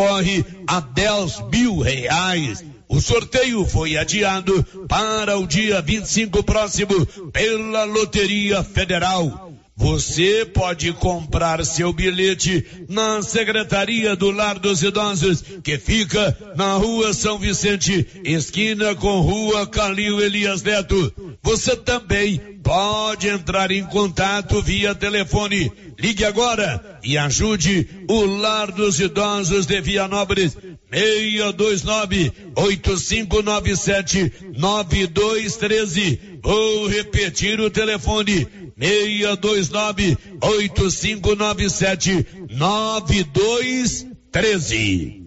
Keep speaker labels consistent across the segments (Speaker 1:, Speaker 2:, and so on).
Speaker 1: concorre a 10 mil reais. O sorteio foi adiado para o dia 25 próximo pela Loteria Federal. Você pode comprar seu bilhete na Secretaria do Lar dos Idosos, que fica na Rua São Vicente, esquina com Rua Calil Elias Neto. Você também pode entrar em contato via telefone. Ligue agora e ajude o Lar dos Idosos de Vianópolis. 629 8597 9213. Vou repetir o telefone 629 8597 9213.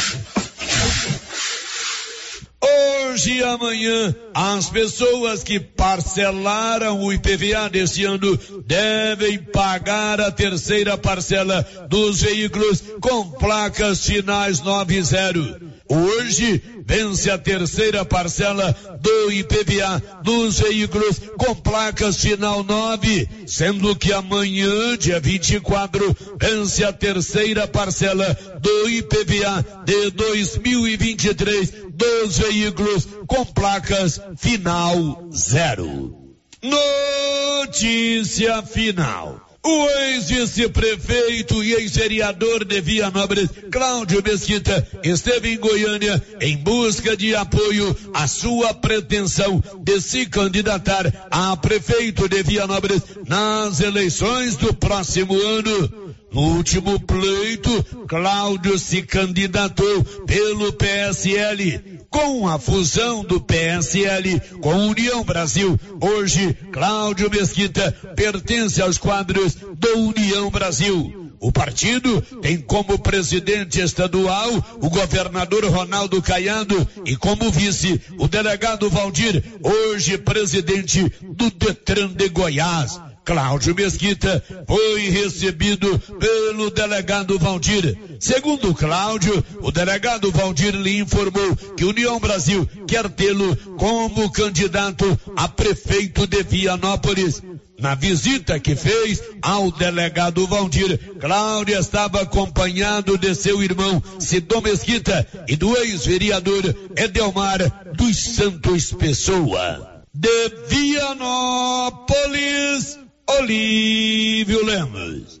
Speaker 1: Hoje e amanhã, as pessoas que parcelaram o IPVA deste ano devem pagar a terceira parcela dos veículos com placas finais 90. Hoje vence a terceira parcela do IPVA dos veículos com placas final 9, sendo que amanhã, dia 24, vence a terceira parcela do IPVA de 2023 dos veículos com placas final zero. Notícia final. O ex-vice-prefeito e ex-vereador de Vianópolis, Cláudio Mesquita, esteve em Goiânia em busca de apoio à sua pretensão de se candidatar a prefeito de Vianópolis nas eleições do próximo ano. No último pleito, Cláudio se candidatou pelo PSL. Com a fusão do PSL com União Brasil, hoje Cláudio Mesquita pertence aos quadros do União Brasil. O partido tem como presidente estadual o governador Ronaldo Caiado e como vice o delegado Valdir, hoje presidente do Detran de Goiás. Cláudio Mesquita foi recebido pelo delegado Valdir. Segundo Cláudio, o delegado Valdir lhe informou que União Brasil quer tê-lo como candidato a prefeito de Vianópolis. Na visita que fez ao delegado Valdir, Cláudio estava acompanhado de seu irmão Sidom Mesquita e do ex-vereador Edelmar dos Santos Pessoa. De Vianópolis, Olívio Lemos.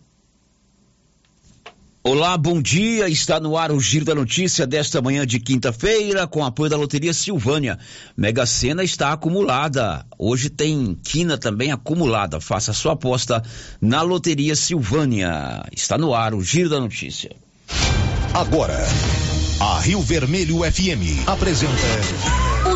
Speaker 2: Olá, bom dia. Está no ar o Giro da Notícia desta manhã de quinta-feira, com apoio da Loteria Silvânia. Mega Sena está acumulada. Hoje tem quina também acumulada. Faça sua aposta na Loteria Silvânia. Está no ar o Giro da Notícia.
Speaker 3: Agora, a Rio Vermelho FM apresenta.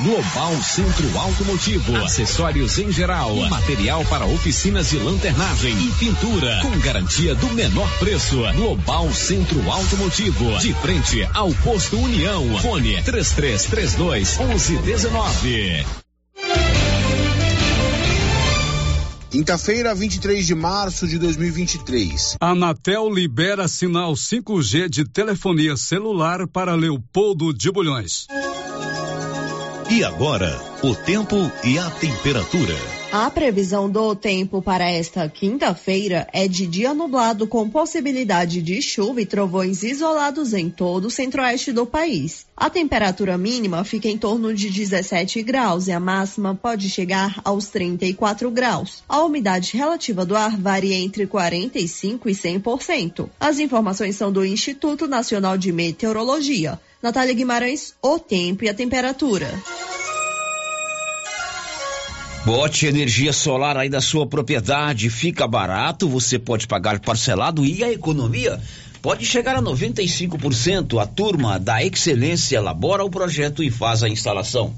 Speaker 4: Global Centro Automotivo, acessórios em geral, material para oficinas de lanternagem e pintura, com garantia do menor preço. Global Centro Automotivo, de frente ao posto União. Fone 3332 1119.
Speaker 5: Quinta-feira, 23 de março de 2023.
Speaker 6: Anatel libera sinal 5G de telefonia celular para Leopoldo de Bulhões.
Speaker 7: E agora, o tempo e a temperatura.
Speaker 8: A previsão do tempo para esta quinta-feira é de dia nublado com possibilidade de chuva e trovões isolados em todo o centro-oeste do país. A temperatura mínima fica em torno de 17 graus e a máxima pode chegar aos 34 graus. A umidade relativa do ar varia entre 45 e 100%. As informações são do Instituto Nacional de Meteorologia. Natália Guimarães, o tempo e a temperatura.
Speaker 2: Bote energia solar aí da sua propriedade, fica barato, você pode pagar parcelado e a economia pode chegar a 95%. A turma da Excelência elabora o projeto e faz a instalação.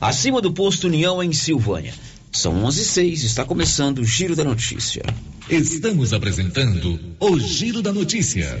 Speaker 2: Acima do posto União em Silvânia. São 11 e 6, está começando o Giro da Notícia.
Speaker 7: Estamos apresentando o Giro da Notícia.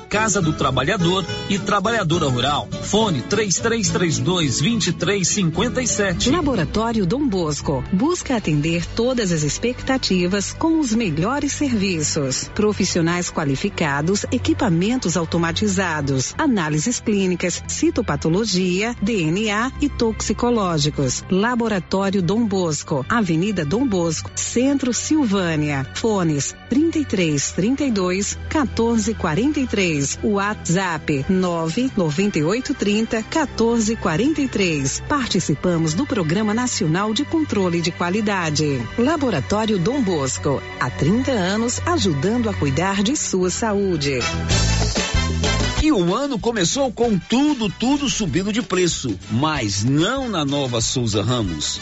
Speaker 4: Casa do Trabalhador e Trabalhadora Rural. Fone 3332 2357.
Speaker 9: Laboratório Dom Bosco busca atender todas as expectativas com os melhores serviços. Profissionais qualificados, equipamentos automatizados, análises clínicas, citopatologia, DNA e toxicológicos. Laboratório Dom Bosco, Avenida Dom Bosco, Centro Silvânia. Fones 33 32 14 43. WhatsApp 998 30 14 43. Participamos do Programa Nacional de Controle de Qualidade. Laboratório Dom Bosco, há 30 anos ajudando a cuidar de sua saúde.
Speaker 2: E o ano começou com tudo, tudo subindo de preço, mas não na nova Souza Ramos.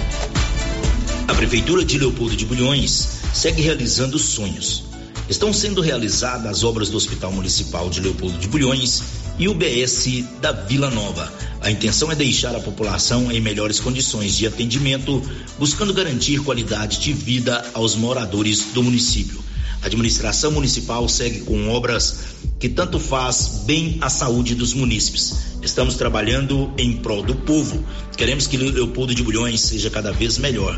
Speaker 10: A Prefeitura de Leopoldo de Bulhões segue realizando sonhos. Estão sendo realizadas as obras do Hospital Municipal de Leopoldo de Bulhões e o BS da Vila Nova. A intenção é deixar a população em melhores condições de atendimento, buscando garantir qualidade de vida aos moradores do município. A administração municipal segue com obras que tanto faz bem à saúde dos munícipes. Estamos trabalhando em prol do povo. Queremos que Leopoldo de Bulhões seja cada vez melhor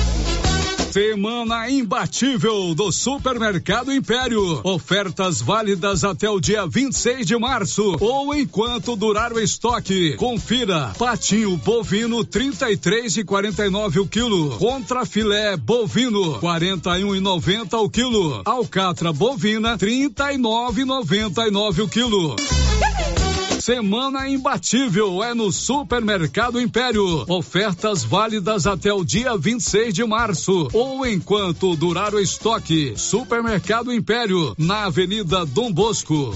Speaker 6: Semana imbatível do Supermercado Império. Ofertas válidas até o dia 26 de março ou enquanto durar o estoque. Confira: patinho bovino 33 e 49 o quilo. Contra filé bovino 41 e 90 o quilo. Alcatra bovina 39 e 99 o quilo. Semana imbatível é no Supermercado Império. Ofertas válidas até o dia 26 de março ou enquanto durar o estoque. Supermercado Império, na Avenida Dom Bosco.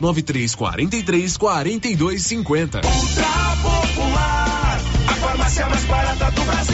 Speaker 11: 9343 4250.
Speaker 3: Ultra Popular, a farmácia mais barata do Brasil.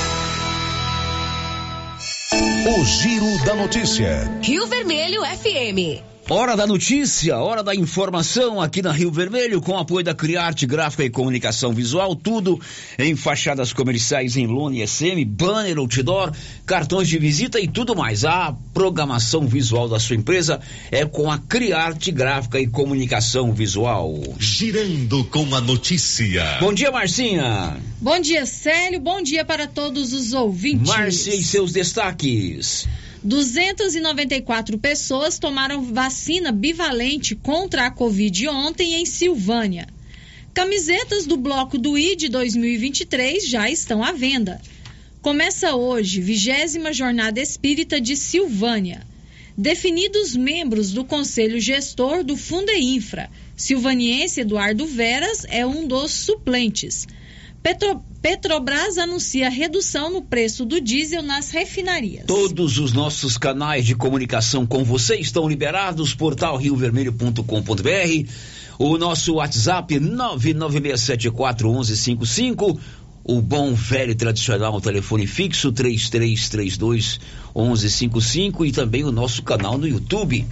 Speaker 12: O Giro da Notícia.
Speaker 13: Rio Vermelho FM.
Speaker 2: Hora da notícia, hora da informação aqui na Rio Vermelho, com apoio da Criarte Gráfica e Comunicação Visual, tudo em fachadas comerciais em lona SM, banner, outdoor, cartões de visita e tudo mais. A programação visual da sua empresa é com a Criarte Gráfica e Comunicação Visual.
Speaker 7: Girando com a notícia.
Speaker 2: Bom dia, Marcinha.
Speaker 14: Bom dia, Célio. Bom dia para todos os ouvintes.
Speaker 2: Márcia e seus destaques.
Speaker 14: 294 pessoas tomaram vacina bivalente contra a Covid ontem em Silvânia. Camisetas do bloco do ID 2023 já estão à venda. Começa hoje, vigésima Jornada Espírita de Silvânia. Definidos membros do Conselho Gestor do Fundeinfra, silvaniense Eduardo Veras é um dos suplentes. Petro, Petrobras anuncia redução no preço do diesel nas refinarias.
Speaker 2: Todos os nossos canais de comunicação com você estão liberados, portal riovermelho.com.br, o nosso WhatsApp 996741155, o bom velho tradicional telefone fixo 3332 1155 e também o nosso canal no YouTube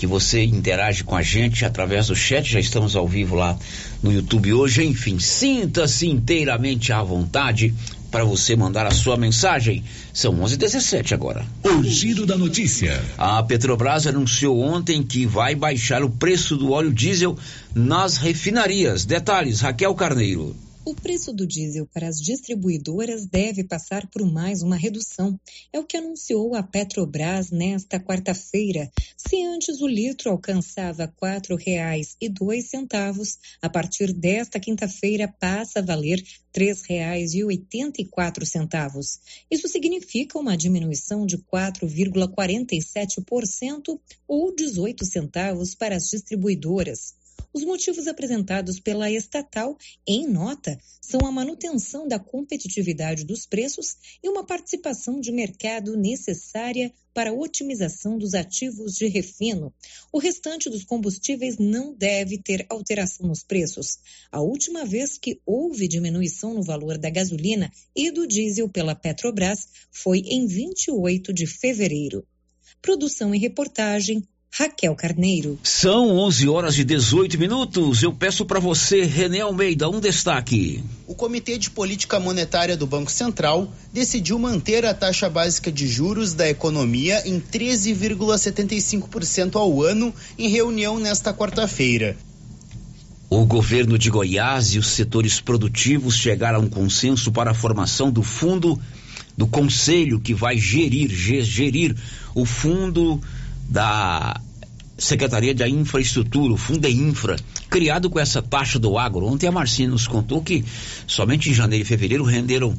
Speaker 2: que você interage com a gente através do chat. Já estamos ao vivo lá no YouTube hoje. Enfim, sinta-se inteiramente à vontade para você mandar a sua mensagem. São 11:17 agora.
Speaker 12: O giro da notícia.
Speaker 2: A Petrobras anunciou ontem que vai baixar o preço do óleo diesel nas refinarias. Detalhes, Raquel Carneiro.
Speaker 15: O preço do diesel para as distribuidoras deve passar por mais uma redução. É o que anunciou a Petrobras nesta quarta-feira. Se antes o litro alcançava R$ 4,02, a partir desta quinta-feira passa a valer R$ 3,84. Isso significa uma diminuição de 4,47% ou 18 centavos para as distribuidoras. Os motivos apresentados pela estatal em nota são a manutenção da competitividade dos preços e uma participação de mercado necessária para a otimização dos ativos de refino. O restante dos combustíveis não deve ter alteração nos preços. A última vez que houve diminuição no valor da gasolina e do diesel pela Petrobras foi em 28 de fevereiro. Produção e reportagem Raquel Carneiro.
Speaker 2: São 11 horas e 18 minutos. Eu peço para você, René Almeida, um destaque.
Speaker 16: O Comitê de Política Monetária do Banco Central decidiu manter a taxa básica de juros da economia em 13,75% ao ano em reunião nesta quarta-feira.
Speaker 2: O governo de Goiás e os setores produtivos chegaram a um consenso para a formação do fundo do conselho que vai gerir gerir o fundo da Secretaria de Infraestrutura, o Fundeinfra, criado com essa taxa do agro. Ontem a Marcinha nos contou que somente em janeiro e fevereiro renderam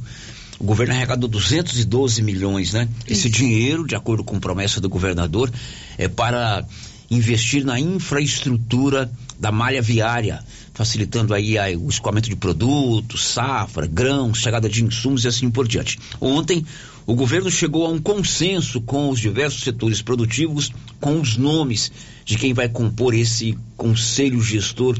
Speaker 2: o governo arrecadou 212 milhões, né? Esse dinheiro, de acordo com promessa do governador, é para investir na infraestrutura da malha viária, facilitando aí, aí o escoamento de produtos, safra, grãos, chegada de insumos e assim por diante. Ontem, o governo chegou a um consenso com os diversos setores produtivos, com os nomes de quem vai compor esse conselho gestor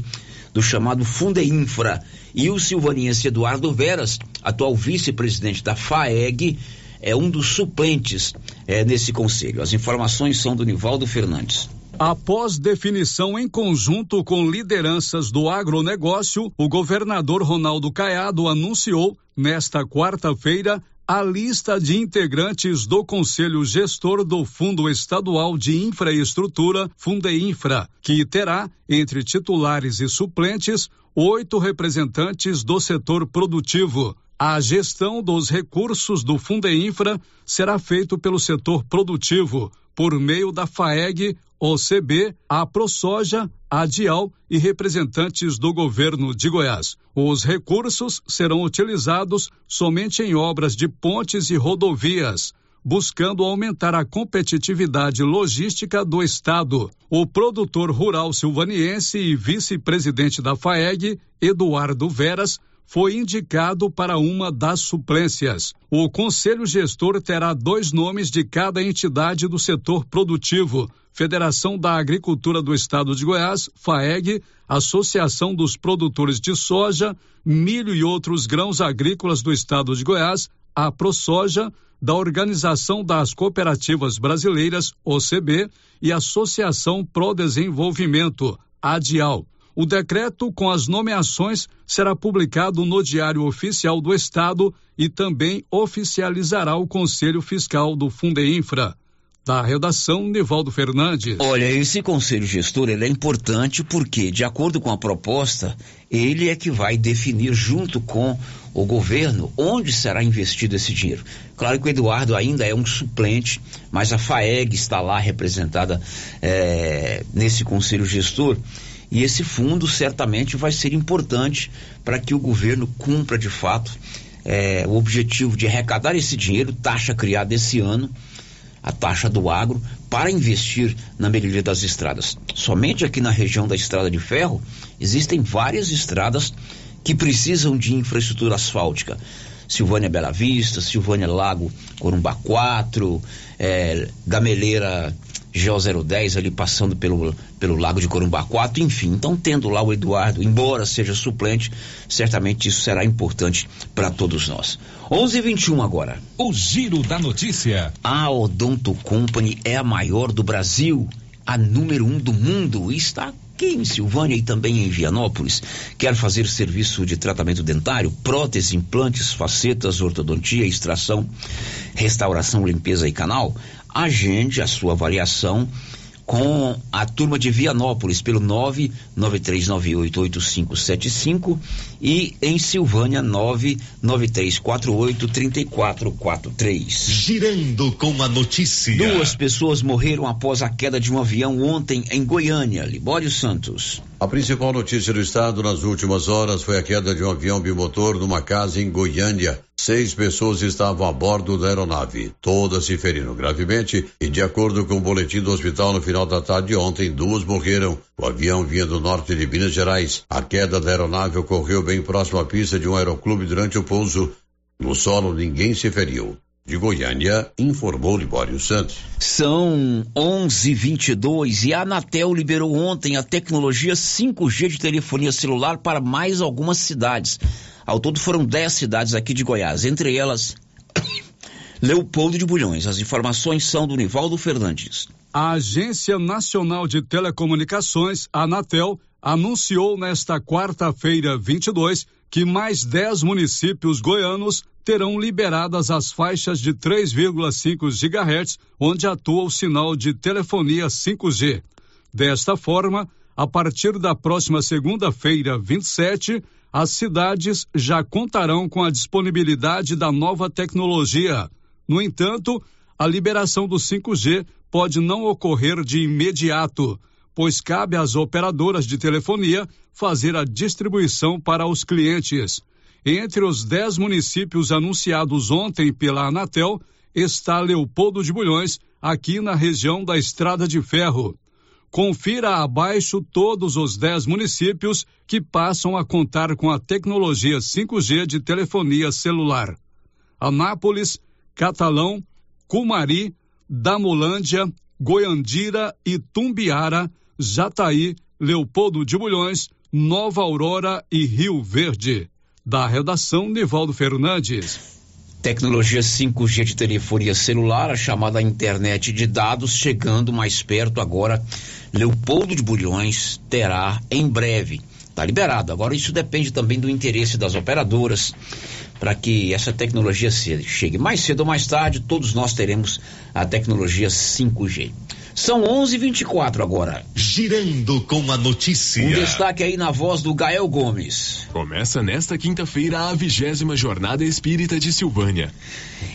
Speaker 2: do chamado Fundeinfra. E o silvaniense Eduardo Veras, atual vice-presidente da FAEG, é um dos suplentes é, nesse conselho. As informações são do Nivaldo Fernandes.
Speaker 6: Após definição em conjunto com lideranças do agronegócio, o governador Ronaldo Caiado anunciou, nesta quarta-feira, a lista de integrantes do Conselho Gestor do Fundo Estadual de Infraestrutura, Fundeinfra, que terá, entre titulares e suplentes, oito representantes do setor produtivo. A gestão dos recursos do Fundeinfra será feito pelo setor produtivo, por meio da FAEG, OCB, a ProSoja, a Dial e representantes do governo de Goiás. Os recursos serão utilizados somente em obras de pontes e rodovias, buscando aumentar a competitividade logística do estado. O produtor rural silvaniense e vice-presidente da FAEG, Eduardo Veras, foi indicado para uma das suplências. O conselho gestor terá dois nomes de cada entidade do setor produtivo: Federação da Agricultura do Estado de Goiás, FAEG, Associação dos Produtores de Soja, Milho e outros grãos agrícolas do Estado de Goiás, a ProSoja, da Organização das Cooperativas Brasileiras, OCB, e Associação Pro Desenvolvimento, ADIAL. O decreto com as nomeações será publicado no Diário Oficial do Estado e também oficializará o Conselho Fiscal do Fundeinfra. Da redação, Nivaldo Fernandes.
Speaker 2: Olha, esse conselho gestor ele é importante porque, de acordo com a proposta, ele é que vai definir junto com o governo onde será investido esse dinheiro. Claro que o Eduardo ainda é um suplente, mas a FAEG está lá representada é, nesse conselho gestor. E esse fundo certamente vai ser importante para que o governo cumpra de fato é, o objetivo de arrecadar esse dinheiro, taxa criada esse ano a taxa do agro para investir na melhoria das estradas. Somente aqui na região da Estrada de Ferro existem várias estradas que precisam de infraestrutura asfáltica. Silvânia Bela Vista, Silvânia Lago Corumbá 4, é, Gameleira GO010 ali passando pelo, pelo Lago de Corumbá 4, enfim. Então, tendo lá o Eduardo, embora seja suplente, certamente isso será importante para todos nós. 11:21 agora.
Speaker 3: O giro da notícia.
Speaker 2: A Odonto Company é a maior do Brasil, a número um do mundo e está aqui em Silvânia e também em Vianópolis. Quer fazer serviço de tratamento dentário, prótese, implantes, facetas, ortodontia, extração, restauração, limpeza e canal? Agende a sua avaliação com a turma de Vianópolis pelo 993988575 e em Silvânia 993483443.
Speaker 3: Girando com a notícia.
Speaker 2: Duas pessoas morreram após a queda de um avião ontem em Goiânia, Libório Santos.
Speaker 17: A principal notícia do estado nas últimas horas foi a queda de um avião bimotor numa casa em Goiânia. Seis pessoas estavam a bordo da aeronave. Todas se feriram gravemente e, de acordo com o boletim do hospital no final da tarde de ontem, duas morreram. O avião vinha do norte de Minas Gerais. A queda da aeronave ocorreu bem próximo à pista de um aeroclube durante o pouso. No solo, ninguém se feriu. De Goiânia, informou Libório Santos.
Speaker 2: São 11:22 e a Anatel liberou ontem a tecnologia 5G de telefonia celular para mais algumas cidades. Ao todo foram 10 cidades aqui de Goiás, entre elas Leopoldo de Bulhões. As informações são do Nivaldo Fernandes.
Speaker 6: A Agência Nacional de Telecomunicações, Anatel, anunciou nesta quarta-feira 22 que mais 10 municípios goianos terão liberadas as faixas de 3,5 GHz, onde atua o sinal de telefonia 5G. Desta forma, a partir da próxima segunda-feira, 27, as cidades já contarão com a disponibilidade da nova tecnologia. No entanto, a liberação do 5G pode não ocorrer de imediato, pois cabe às operadoras de telefonia fazer a distribuição para os clientes. Entre os dez municípios anunciados ontem pela Anatel está Leopoldo de Bulhões, aqui na região da Estrada de Ferro. Confira abaixo todos os dez municípios que passam a contar com a tecnologia 5G de telefonia celular: Anápolis, Catalão, Cumari, Damolândia, Goiandira, Itumbiara, Jataí, Leopoldo de Bulhões, Nova Aurora e Rio Verde. Da redação, Nivaldo Fernandes.
Speaker 2: Tecnologia 5G de telefonia celular, a chamada internet de dados, chegando mais perto agora. Leopoldo de Bulhões terá em breve. Está liberado. Agora, isso depende também do interesse das operadoras para que essa tecnologia chegue mais cedo ou mais tarde. Todos nós teremos a tecnologia 5G. São 11:24 agora.
Speaker 3: Girando com a notícia.
Speaker 2: Um destaque aí na voz do Gael Gomes.
Speaker 11: Começa nesta quinta-feira a vigésima Jornada Espírita de Silvânia.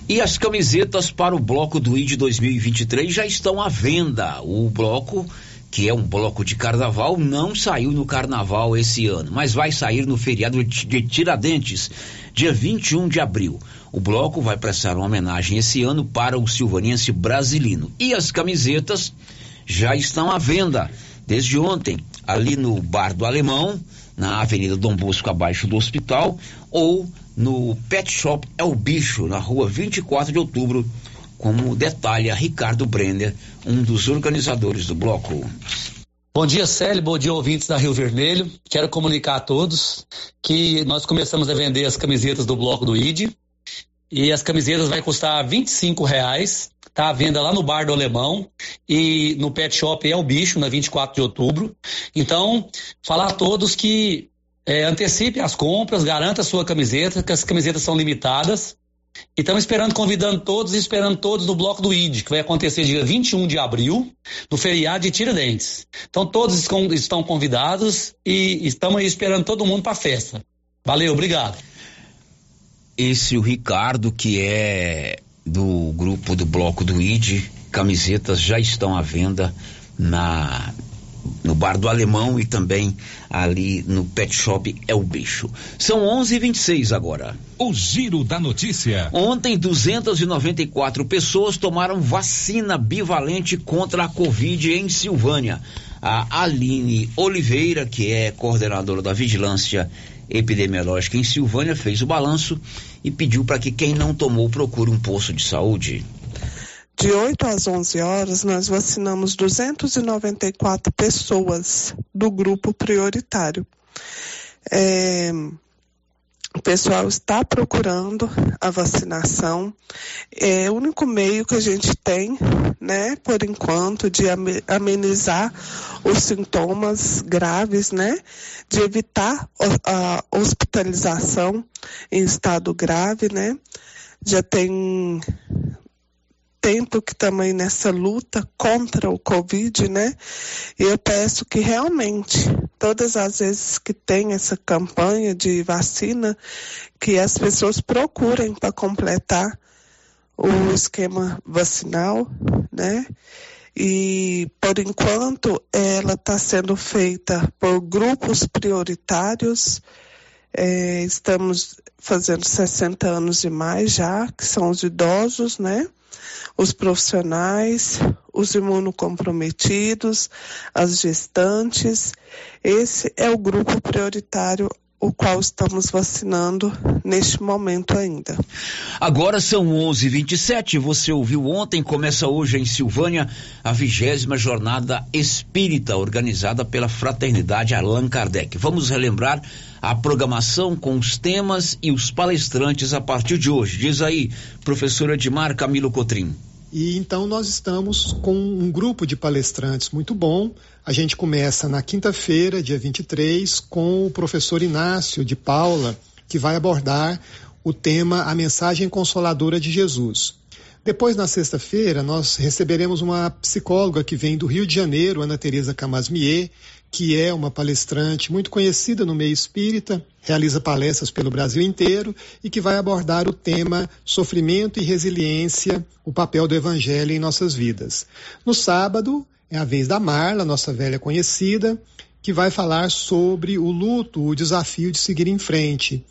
Speaker 2: E as camisetas para o bloco do ID 2023 já estão à venda. O bloco que é um bloco de carnaval, não saiu no carnaval esse ano, mas vai sair no feriado de Tiradentes, dia 21 de abril. O bloco vai prestar uma homenagem esse ano para o silvanense brasilino. E as camisetas já estão à venda desde ontem, ali no Bar do Alemão, na Avenida Dom Bosco, abaixo do hospital, ou no Pet Shop É o Bicho, na rua 24 de outubro, como detalha Ricardo Brenner, um dos organizadores do bloco.
Speaker 18: Bom dia, Célio. Bom dia, ouvintes da Rio Vermelho. Quero comunicar a todos que nós começamos a vender as camisetas do bloco do ID e as camisetas vai custar R$ reais. Tá à venda lá no Bar do Alemão e no Pet Shop é o bicho, na 24 de outubro. Então, falar a todos que é, antecipe as compras, garanta a sua camiseta, que as camisetas são limitadas. E estamos esperando, convidando todos e esperando todos no Bloco do ID, que vai acontecer dia 21 de abril, no feriado de Tiradentes. Então todos estão convidados e estamos esperando todo mundo para a festa. Valeu, obrigado.
Speaker 2: Esse o Ricardo, que é do grupo do Bloco do ID, camisetas já estão à venda na no bar do Alemão e também ali no Pet Shop é o bicho. São 11:26 agora.
Speaker 12: O giro da notícia.
Speaker 2: Ontem 294 pessoas tomaram vacina bivalente contra a Covid em Silvânia. A Aline Oliveira, que é coordenadora da vigilância epidemiológica em Silvânia, fez o balanço e pediu para que quem não tomou procure um posto de saúde.
Speaker 19: De 8 às 11 horas, nós vacinamos 294 pessoas do grupo prioritário. É, o pessoal está procurando a vacinação. É o único meio que a gente tem, né, por enquanto, de amenizar os sintomas graves, né, de evitar a hospitalização em estado grave, né. Já tem tempo que também nessa luta contra o Covid, né? E eu peço que realmente, todas as vezes que tem essa campanha de vacina, que as pessoas procurem para completar o esquema vacinal, né? E por enquanto ela está sendo feita por grupos prioritários. É, estamos fazendo 60 anos e mais já, que são os idosos, né? Os profissionais, os imunocomprometidos, as gestantes. Esse é o grupo prioritário o qual estamos vacinando neste momento ainda.
Speaker 2: Agora são 11:27. Você ouviu ontem? Começa hoje em Silvânia a vigésima jornada espírita organizada pela Fraternidade Allan Kardec. Vamos relembrar a programação com os temas e os palestrantes a partir de hoje. Diz aí, professora Edmar Camilo Cotrim.
Speaker 20: E então nós estamos com um grupo de palestrantes muito bom. A gente começa na quinta-feira, dia 23, com o professor Inácio de Paula, que vai abordar o tema A Mensagem Consoladora de Jesus. Depois, na sexta-feira, nós receberemos uma psicóloga que vem do Rio de Janeiro, Ana Teresa Camasmier, que é uma palestrante muito conhecida no meio espírita, realiza palestras pelo Brasil inteiro e que vai abordar o tema sofrimento e resiliência, o papel do evangelho em nossas vidas. No sábado, é a vez da Marla, nossa velha conhecida, que vai falar sobre o luto, o desafio de seguir em frente.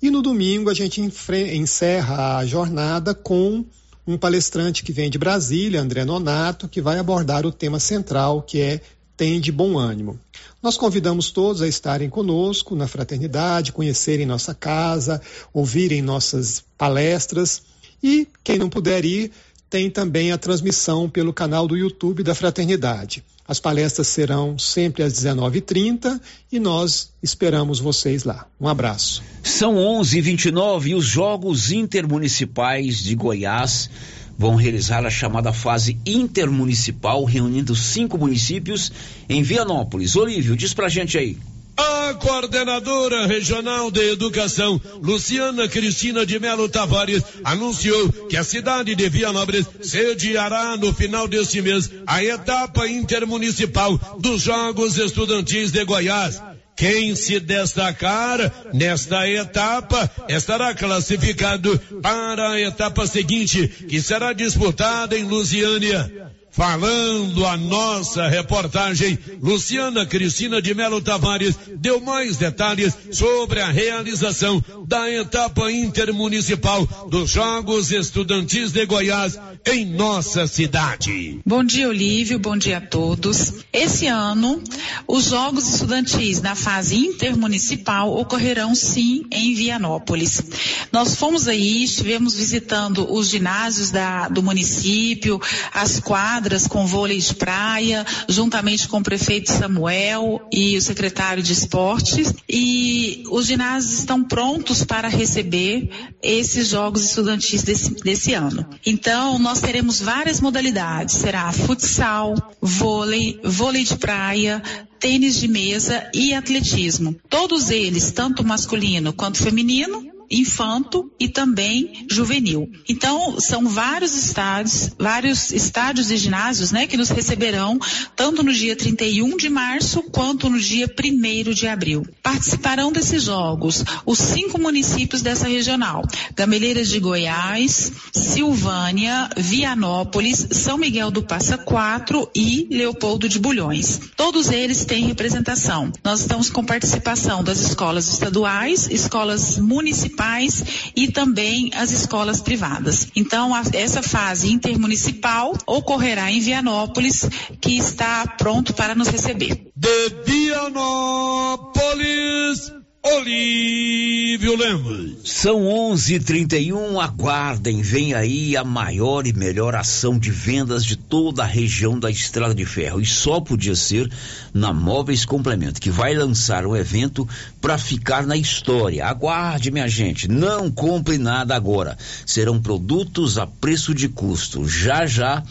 Speaker 20: E no domingo a gente encerra a jornada com um palestrante que vem de Brasília, André Nonato, que vai abordar o tema central, que é tem de bom ânimo. Nós convidamos todos a estarem conosco na fraternidade, conhecerem nossa casa, ouvirem nossas palestras e quem não puder ir, tem também a transmissão pelo canal do YouTube da Fraternidade. As palestras serão sempre às 19h30 e nós esperamos vocês lá. Um abraço.
Speaker 2: São 11h29 e os Jogos Intermunicipais de Goiás vão realizar a chamada fase intermunicipal, reunindo cinco municípios em Vianópolis. Olívio, diz pra gente aí.
Speaker 21: A coordenadora regional de educação, Luciana Cristina de Melo Tavares, anunciou que a cidade de Vianópolis sediará no final deste mês a etapa intermunicipal dos Jogos Estudantis de Goiás. Quem se destacar nesta etapa estará classificado para a etapa seguinte, que será disputada em Lusiânia. Falando a nossa reportagem, Luciana Cristina de Melo Tavares deu mais detalhes sobre a realização da etapa intermunicipal dos Jogos Estudantis de Goiás em nossa cidade.
Speaker 22: Bom dia, Olívio. Bom dia a todos. Esse ano, os Jogos Estudantis na fase intermunicipal ocorrerão sim em Vianópolis. Nós fomos aí, estivemos visitando os ginásios da, do município, as quadras quadras com vôlei de praia, juntamente com o prefeito Samuel e o secretário de esportes. E os ginásios estão prontos para receber esses jogos estudantis desse, desse ano. Então, nós teremos várias modalidades. Será futsal, vôlei, vôlei de praia, tênis de mesa e atletismo. Todos eles, tanto masculino quanto feminino, infanto e também juvenil. Então, são vários estádios, vários estádios e ginásios, né, que nos receberão tanto no dia 31 de março quanto no dia 1 de abril. Participarão desses jogos os cinco municípios dessa regional: Gameleiras de Goiás, Silvânia, Vianópolis, São Miguel do Passa Quatro e Leopoldo de Bulhões. Todos eles têm representação. Nós estamos com participação das escolas estaduais, escolas municipais municipais e também as escolas privadas. Então, a, essa fase intermunicipal ocorrerá em Vianópolis, que está pronto para nos receber.
Speaker 21: De Vianópolis, Olívio Lemos.
Speaker 2: São 11:31. Aguardem, vem aí a maior e melhor ação de vendas de toda a região da Estrada de Ferro. E só podia ser na Móveis Complemento, que vai lançar o evento para ficar na história. Aguarde, minha gente. Não compre nada agora. Serão produtos a preço de custo. Já já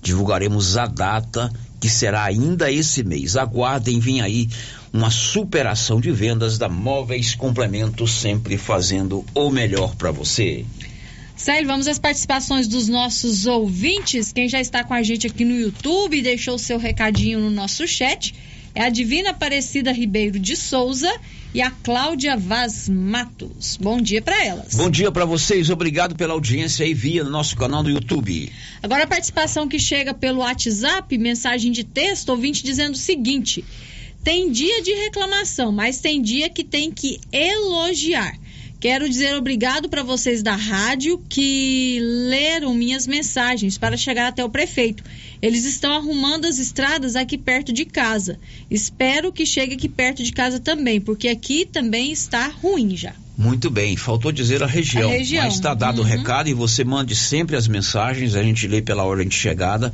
Speaker 2: divulgaremos a data que será ainda esse mês. Aguardem, vem aí uma superação de vendas da Móveis Complementos, sempre fazendo o melhor para você.
Speaker 14: Célio, vamos às participações dos nossos ouvintes. Quem já está com a gente aqui no YouTube e deixou o seu recadinho no nosso chat é a Divina Aparecida Ribeiro de Souza e a Cláudia Vaz Matos. Bom dia para elas.
Speaker 2: Bom dia para vocês, obrigado pela audiência aí via no nosso canal do YouTube.
Speaker 14: Agora a participação que chega pelo WhatsApp, mensagem de texto, ouvinte dizendo o seguinte: tem dia de reclamação, mas tem dia que tem que elogiar. Quero dizer obrigado para vocês da rádio que leram minhas mensagens para chegar até o prefeito. Eles estão arrumando as estradas aqui perto de casa. Espero que chegue aqui perto de casa também, porque aqui também está ruim já.
Speaker 2: Muito bem, faltou dizer a região, a região. mas está dado o uhum. recado e você mande sempre as mensagens, a gente lê pela ordem de chegada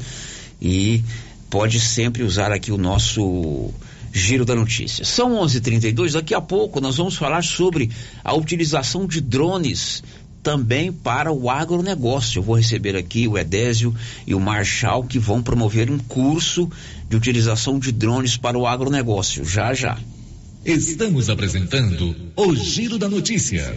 Speaker 2: e pode sempre usar aqui o nosso Giro da Notícia. São 11:32. Daqui a pouco nós vamos falar sobre a utilização de drones também para o agronegócio. Eu vou receber aqui o Edésio e o Marchal que vão promover um curso de utilização de drones para o agronegócio. Já já.
Speaker 11: Estamos apresentando o Giro da Notícia.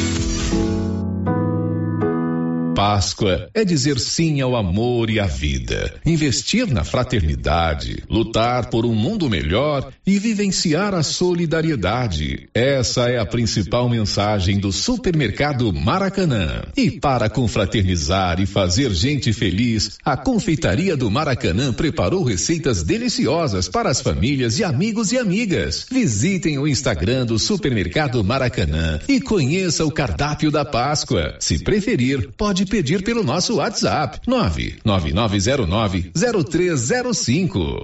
Speaker 12: Páscoa é dizer sim ao amor e à vida, investir na fraternidade, lutar por um mundo melhor e vivenciar a solidariedade. Essa é a principal mensagem do Supermercado Maracanã. E para confraternizar e fazer gente feliz, a Confeitaria do Maracanã preparou receitas deliciosas para as famílias e amigos e amigas. Visitem o Instagram do Supermercado Maracanã e conheça o cardápio da Páscoa. Se preferir, pode pedir pelo nosso WhatsApp 99909 0305.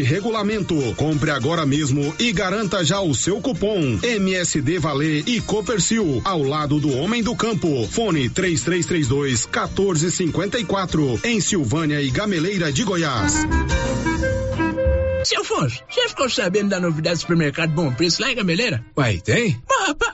Speaker 23: regulamento. Compre agora mesmo e garanta já o seu cupom MSD Valer e Copercil ao lado do Homem do Campo. Fone 3332 1454 em Silvânia e Gameleira de Goiás.
Speaker 24: Seu Afonso, você ficou sabendo da novidade do supermercado Bom Preço lá em Gameleira?
Speaker 25: Uai, tem?
Speaker 24: Mas, rapaz,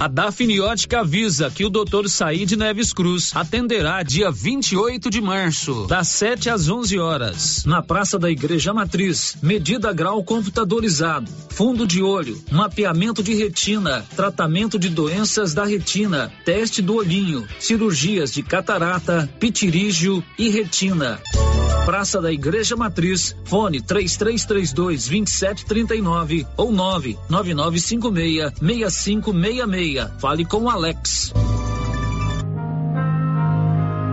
Speaker 4: A Dafniótica avisa que o Dr. Saíde Neves Cruz atenderá dia 28 de março, das 7 às 11 horas, na Praça da Igreja Matriz. Medida grau computadorizado, fundo de olho, mapeamento de retina, tratamento de doenças da retina, teste do olhinho, cirurgias de catarata, pitirígio e retina. Praça da Igreja Matriz, fone 3332 2739 ou 99956 6566. Fale com o Alex.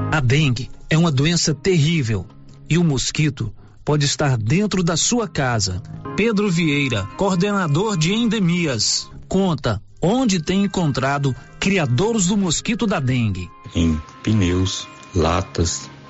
Speaker 26: A dengue é uma doença terrível e o mosquito pode estar dentro da sua casa. Pedro Vieira, coordenador de endemias, conta onde tem encontrado criadouros do mosquito da dengue.
Speaker 27: em pneus, latas,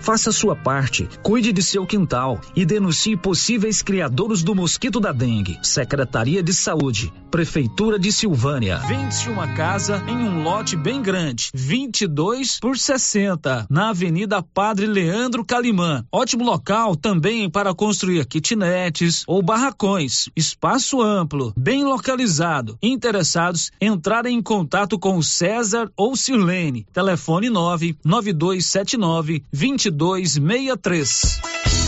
Speaker 26: faça sua parte, cuide de seu quintal e denuncie possíveis criadouros do mosquito da dengue. Secretaria de Saúde, Prefeitura de Silvânia.
Speaker 4: Vende-se uma casa em um lote bem grande, 22 por 60, na Avenida Padre Leandro Calimã. Ótimo local também para construir kitnetes ou barracões. Espaço amplo, bem localizado. Interessados, entrarem em contato com César ou Sirlene. Telefone 99279 2263.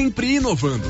Speaker 11: sempre inovando.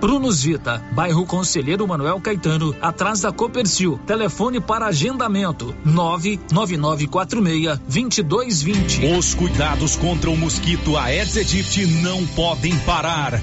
Speaker 4: Prunus Vita, bairro Conselheiro Manuel Caetano, atrás da Copercil. Telefone para agendamento: 99946-2220.
Speaker 28: Os cuidados contra o mosquito Aedes aegypti não podem parar.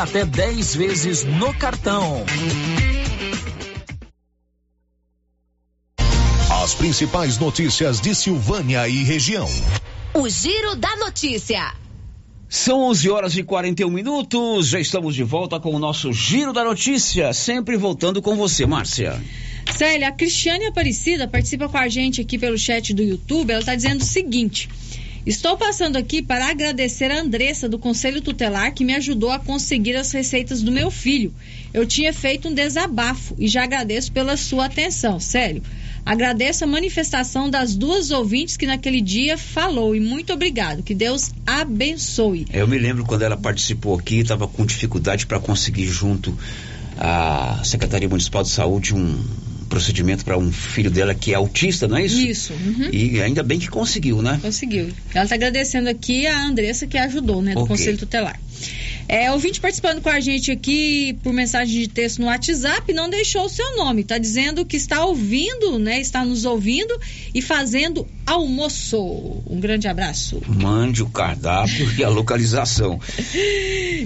Speaker 4: até 10 vezes no cartão.
Speaker 26: As principais notícias de Silvânia e região.
Speaker 13: O Giro da Notícia.
Speaker 2: São 11 horas e 41 minutos. Já estamos de volta com o nosso Giro da Notícia. Sempre voltando com você, Márcia.
Speaker 14: Célia, a Cristiane Aparecida participa com a gente aqui pelo chat do YouTube. Ela está dizendo o seguinte. Estou passando aqui para agradecer a Andressa do Conselho Tutelar que me ajudou a conseguir as receitas do meu filho. Eu tinha feito um desabafo e já agradeço pela sua atenção, sério. Agradeço a manifestação das duas ouvintes que naquele dia falou e muito obrigado. Que Deus abençoe.
Speaker 2: Eu me lembro quando ela participou aqui, estava com dificuldade para conseguir junto à Secretaria Municipal de Saúde um procedimento para um filho dela que é autista, não é isso?
Speaker 14: Isso. Uhum.
Speaker 2: E ainda bem que conseguiu, né?
Speaker 14: Conseguiu. Ela está agradecendo aqui a Andressa que ajudou, né, do
Speaker 2: Ok.
Speaker 14: Conselho Tutelar. É, ouvinte participando com a gente aqui por mensagem de texto no WhatsApp, não deixou o seu nome. Está dizendo que está ouvindo, né? Está nos ouvindo e fazendo almoço. Um grande abraço.
Speaker 2: Mande o cardápio e a localização.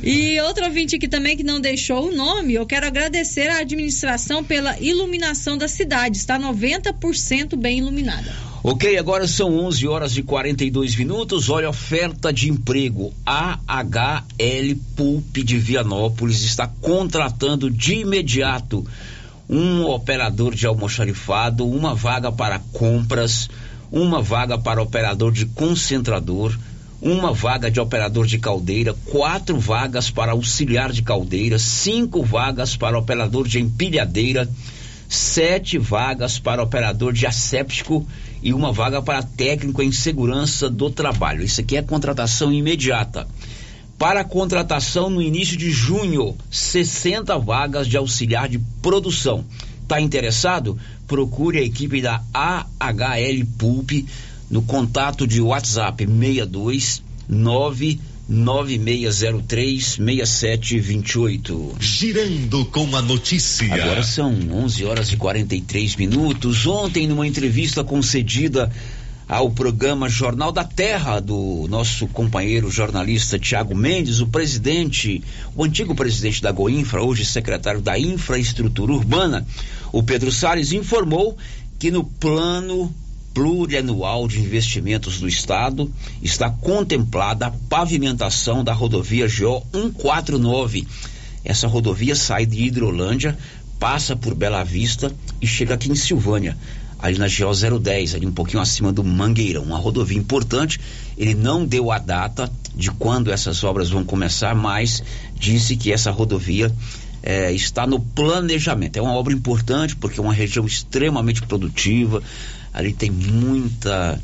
Speaker 14: E outro ouvinte aqui também que não deixou o nome, eu quero agradecer à administração pela iluminação da cidade. Está 90% bem iluminada.
Speaker 2: Ok, agora são 11 horas e 42 minutos. Olha, oferta de emprego. AHL Pulp de Vianópolis está contratando de imediato um operador de almoxarifado, uma vaga para compras, uma vaga para operador de concentrador, uma vaga de operador de caldeira, quatro vagas para auxiliar de caldeira, cinco vagas para operador de empilhadeira, sete vagas para operador de asséptico e uma vaga para técnico em segurança do trabalho. Isso aqui é contratação imediata. Para contratação no início de junho, 60 vagas de auxiliar de produção. Está interessado? Procure a equipe da AHL Pulp no contato de WhatsApp 62 99603 6728.
Speaker 26: Girando com a notícia.
Speaker 2: Agora são 11 horas e 43 minutos. Ontem, numa entrevista concedida ao programa Jornal da Terra do nosso companheiro jornalista Tiago Mendes, o presidente, o antigo presidente da Goinfra, hoje secretário da Infraestrutura Urbana, o Pedro Salles informou que no plano plurianual de investimentos do estado está contemplada a pavimentação da rodovia GO 149. Essa rodovia sai de Hidrolândia, passa por Bela Vista e chega aqui em Silvânia, ali na GO 010, ali um pouquinho acima do Mangueirão. Uma rodovia importante. Ele não deu a data de quando essas obras vão começar, mas disse que essa rodovia eh, está no planejamento. É uma obra importante porque é uma região extremamente produtiva. Ali tem muita,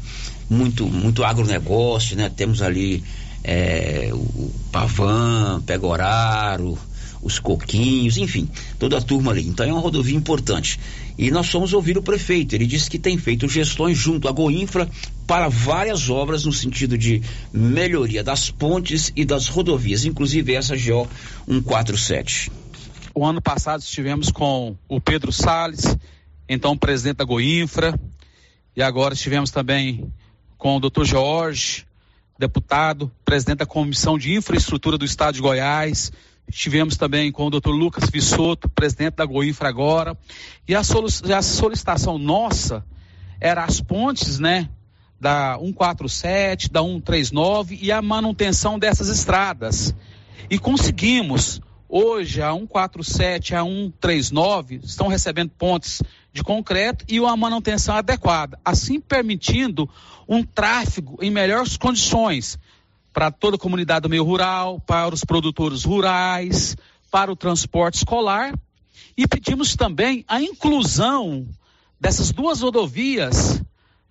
Speaker 2: muito, muito agronegócio, né? Temos ali eh, o Pavan, Pegoraro, os coquinhos, enfim, toda a turma ali. Então é uma rodovia importante. E nós fomos ouvir o prefeito. Ele disse que tem feito gestões junto à Goinfra para várias obras no sentido de melhoria das pontes e das rodovias, inclusive essa GO 147.
Speaker 29: O ano passado estivemos com o Pedro Salles, então presidente da Goinfra, e agora estivemos também com o doutor Jorge, deputado, presidente da Comissão de Infraestrutura do Estado de Goiás. Estivemos também com o doutor Lucas Vissoto, presidente da Goinfra agora. E a, solicitação nossa era as pontes, né? Da 147, da 139 e a manutenção dessas estradas. E conseguimos. Hoje, a 147 e a 139 estão recebendo pontes de concreto e uma manutenção adequada, assim permitindo um tráfego em melhores condições para toda a comunidade do meio rural, para os produtores rurais, para o transporte escolar e pedimos também a inclusão dessas duas rodovias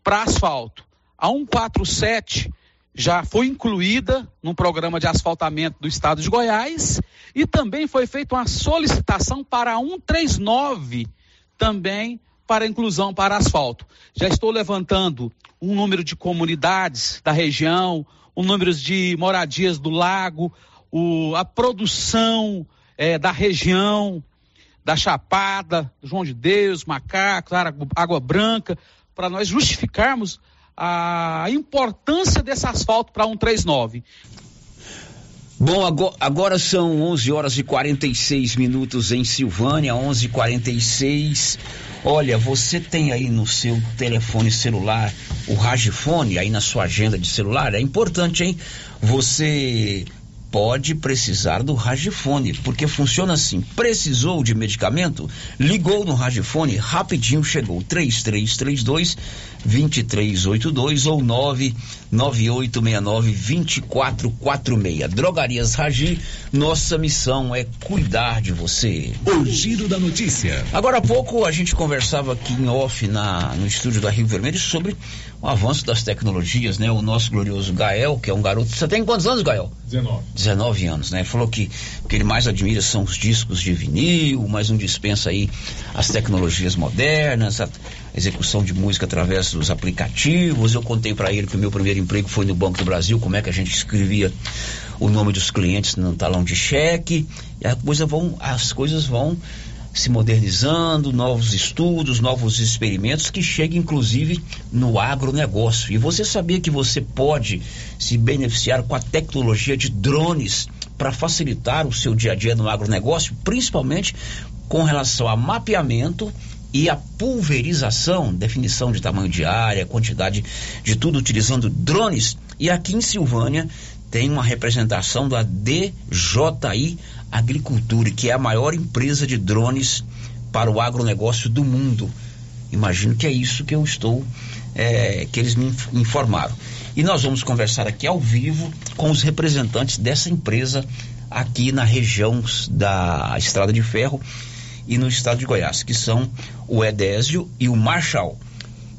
Speaker 29: para asfalto. A 147 já foi incluída no programa de asfaltamento do estado de Goiás e também foi feita uma solicitação para a 139 também para inclusão para asfalto. Já estou levantando um número de comunidades da região, o um número de moradias do lago, o, a produção é, da região, da Chapada, João de Deus, Macacos, Água Branca, para nós justificarmos a importância desse asfalto para 139.
Speaker 2: Bom, agora são 11 horas e 46 minutos em Silvânia, 11:46. Olha, você tem aí no seu telefone celular o Ragifone aí na sua agenda de celular? É importante, hein? Você pode precisar do Ragifone, porque funciona assim. Precisou de medicamento? Ligou no Ragifone, rapidinho chegou. 3332 2382 ou 99869 2446. Drogarias Ragi, nossa missão é cuidar de você.
Speaker 12: O giro da notícia.
Speaker 2: Agora há pouco a gente conversava aqui em off na, no estúdio da Rio Vermelho sobre o avanço das tecnologias, né? O nosso glorioso Gael, que é um garoto. Você tem quantos anos, Gael?
Speaker 30: 19.
Speaker 2: 19 anos, né? Ele falou que o que ele mais admira são os discos de vinil, mas não dispensa aí as tecnologias modernas, a execução de música através dos aplicativos. Eu contei para ele que o meu primeiro emprego foi no Banco do Brasil, como é que a gente escrevia o nome dos clientes no talão de cheque. E a coisa vão, as coisas vão se modernizando, novos estudos, novos experimentos que chegam inclusive no agronegócio. E você sabia que você pode se beneficiar com a tecnologia de drones para facilitar o seu dia a dia no agronegócio, principalmente com relação a mapeamento e a pulverização, definição de tamanho de área, quantidade de tudo utilizando drones. E aqui em Silvânia tem uma representação da DJI Agricultura, que é a maior empresa de drones para o agronegócio do mundo. Imagino que é isso que eu estou, é, que eles me informaram. E nós vamos conversar aqui ao vivo com os representantes dessa empresa aqui na região da Estrada de Ferro e no estado de Goiás, que são o Edésio e o Marshall.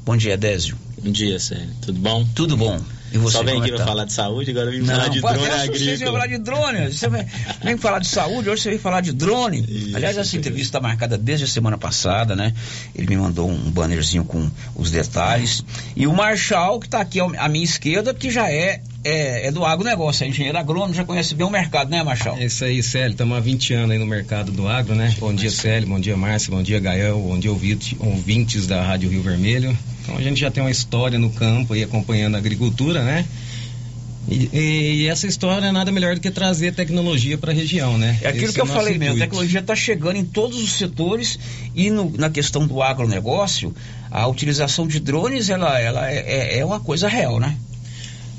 Speaker 2: Bom dia, Edésio.
Speaker 31: Bom dia, Sérgio. Tudo bom?
Speaker 2: Tudo bom. E você,
Speaker 31: Só vem aqui para
Speaker 2: tá?
Speaker 31: falar de saúde, agora vem falar de drone agrícola.
Speaker 2: Você falar de drone. Você vem, vem falar de saúde, hoje você vem falar de drone. Isso, Aliás, essa entrevista está marcada desde a semana passada, né? Ele me mandou um bannerzinho com os detalhes. E o Marshall, que está aqui à minha esquerda, que já é é, é, do agronegócio, é engenheiro agrônomo, já conhece bem o mercado, né, Marchal?
Speaker 32: É isso aí, Célio, estamos há 20 anos aí no mercado do agro, né? Bom dia, Célio, bom dia, Márcio, bom dia, Gael, bom dia, ouvintes da Rádio Rio Vermelho. Então a gente já tem uma história no campo aí acompanhando a agricultura, né? E, e, essa história é nada melhor do que trazer tecnologia para a região, né?
Speaker 2: É aquilo
Speaker 32: Esse
Speaker 2: que
Speaker 32: é
Speaker 2: eu falei
Speaker 32: intuito.
Speaker 2: mesmo, a tecnologia está chegando em todos os setores e no, na questão do agronegócio, a utilização de drones ela, ela é, é uma coisa real, né?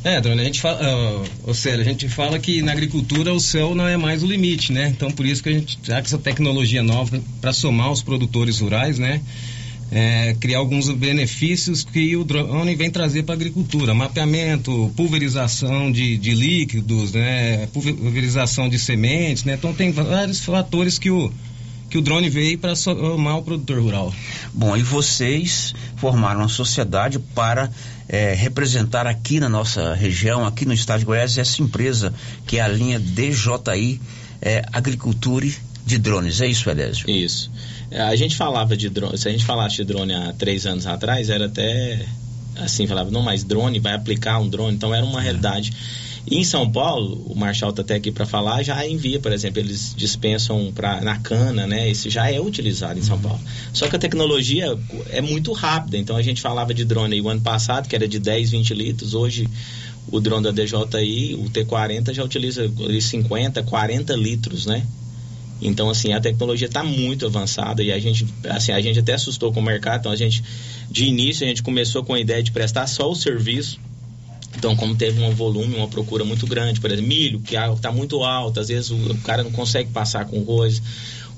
Speaker 32: É, drone, a gente fala, uh, ou seja, a gente fala que na agricultura o céu não é mais o limite, né? Então por isso que a gente que essa tecnologia nova para somar os produtores rurais, né? É, criar alguns benefícios que o drone vem trazer para a agricultura, mapeamento, pulverização de, de líquidos, né? Pulverização de sementes, né? Então tem vários fatores que o que o drone veio para somar o produtor rural.
Speaker 2: Bom, e vocês formaram uma sociedade para é, representar aqui na nossa região, aqui no estado de Goiás, essa empresa que é a linha DJI é, agricultura de drones. É isso, Elésio?
Speaker 31: Isso. A gente falava de drone, se a gente falasse de drone há três anos atrás, era até assim, falava, não, mas drone, vai aplicar um drone, então era uma é. realidade. E em São Paulo, o Marshall está até aqui para falar, já envia, por exemplo, eles dispensam pra, na cana, né? Esse já é utilizado em São uhum. Paulo. Só que a tecnologia é muito rápida, então a gente falava de drone aí o ano passado, que era de 10, 20 litros, hoje o drone da DJI, o T40 já utiliza 50, 40 litros, né? Então, assim, a tecnologia está muito avançada e a gente, assim, a gente até assustou com o mercado. Então, a gente, de início, a gente começou com a ideia de prestar só o serviço. Então, como teve um volume, uma procura muito grande, por exemplo, milho, que está muito alto, às vezes o, o cara não consegue passar com coisa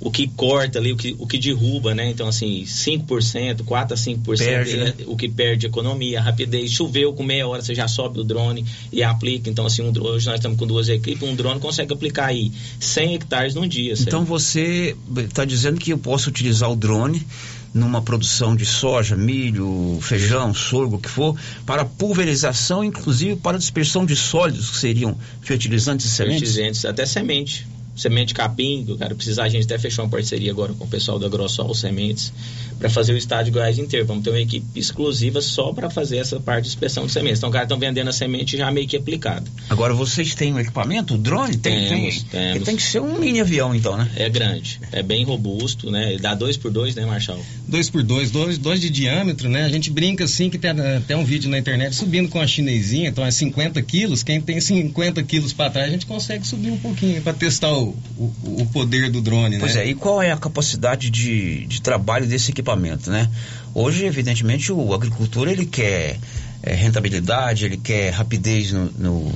Speaker 31: o que corta ali, o que, o que derruba, né? Então, assim, 5%, 4 a 5% perde, é né? o que perde economia, rapidez. Choveu com meia hora, você já sobe o drone e aplica. Então, assim, um, hoje nós estamos com duas equipes, um drone consegue aplicar aí 100 hectares num dia.
Speaker 2: Então, você está dizendo que eu posso utilizar o drone numa produção de soja, milho, feijão, sorgo, o que for, para pulverização, inclusive para dispersão de sólidos, que seriam fertilizantes e sementes?
Speaker 31: Fertilizantes, até semente semente capim, que o cara precisar, a gente até fechou uma parceria agora com o pessoal da Grossol Sementes para fazer o estádio Goiás inteiro. Vamos ter uma equipe exclusiva só para fazer essa parte de inspeção de sementes. Então, os caras estão vendendo a semente já meio que aplicada.
Speaker 2: Agora, vocês têm um equipamento, o drone? Tem, temos, tem, temos. Ele tem que ser um mini avião, então, né?
Speaker 31: É grande, é bem robusto, né? Dá dois por dois, né, Marshall?
Speaker 32: Dois por dois, dois, dois de diâmetro, né? A gente brinca assim que tem até um vídeo na internet subindo com a chinesinha, então é 50 quilos. Quem tem 50 quilos para trás, a gente consegue subir um pouquinho para testar o, o, o, poder do drone,
Speaker 2: pois
Speaker 32: né?
Speaker 2: Pois é, e qual é a capacidade de, de trabalho desse equipamento, né? Hoje, evidentemente, o agricultor ele quer é, rentabilidade, ele quer rapidez no, no,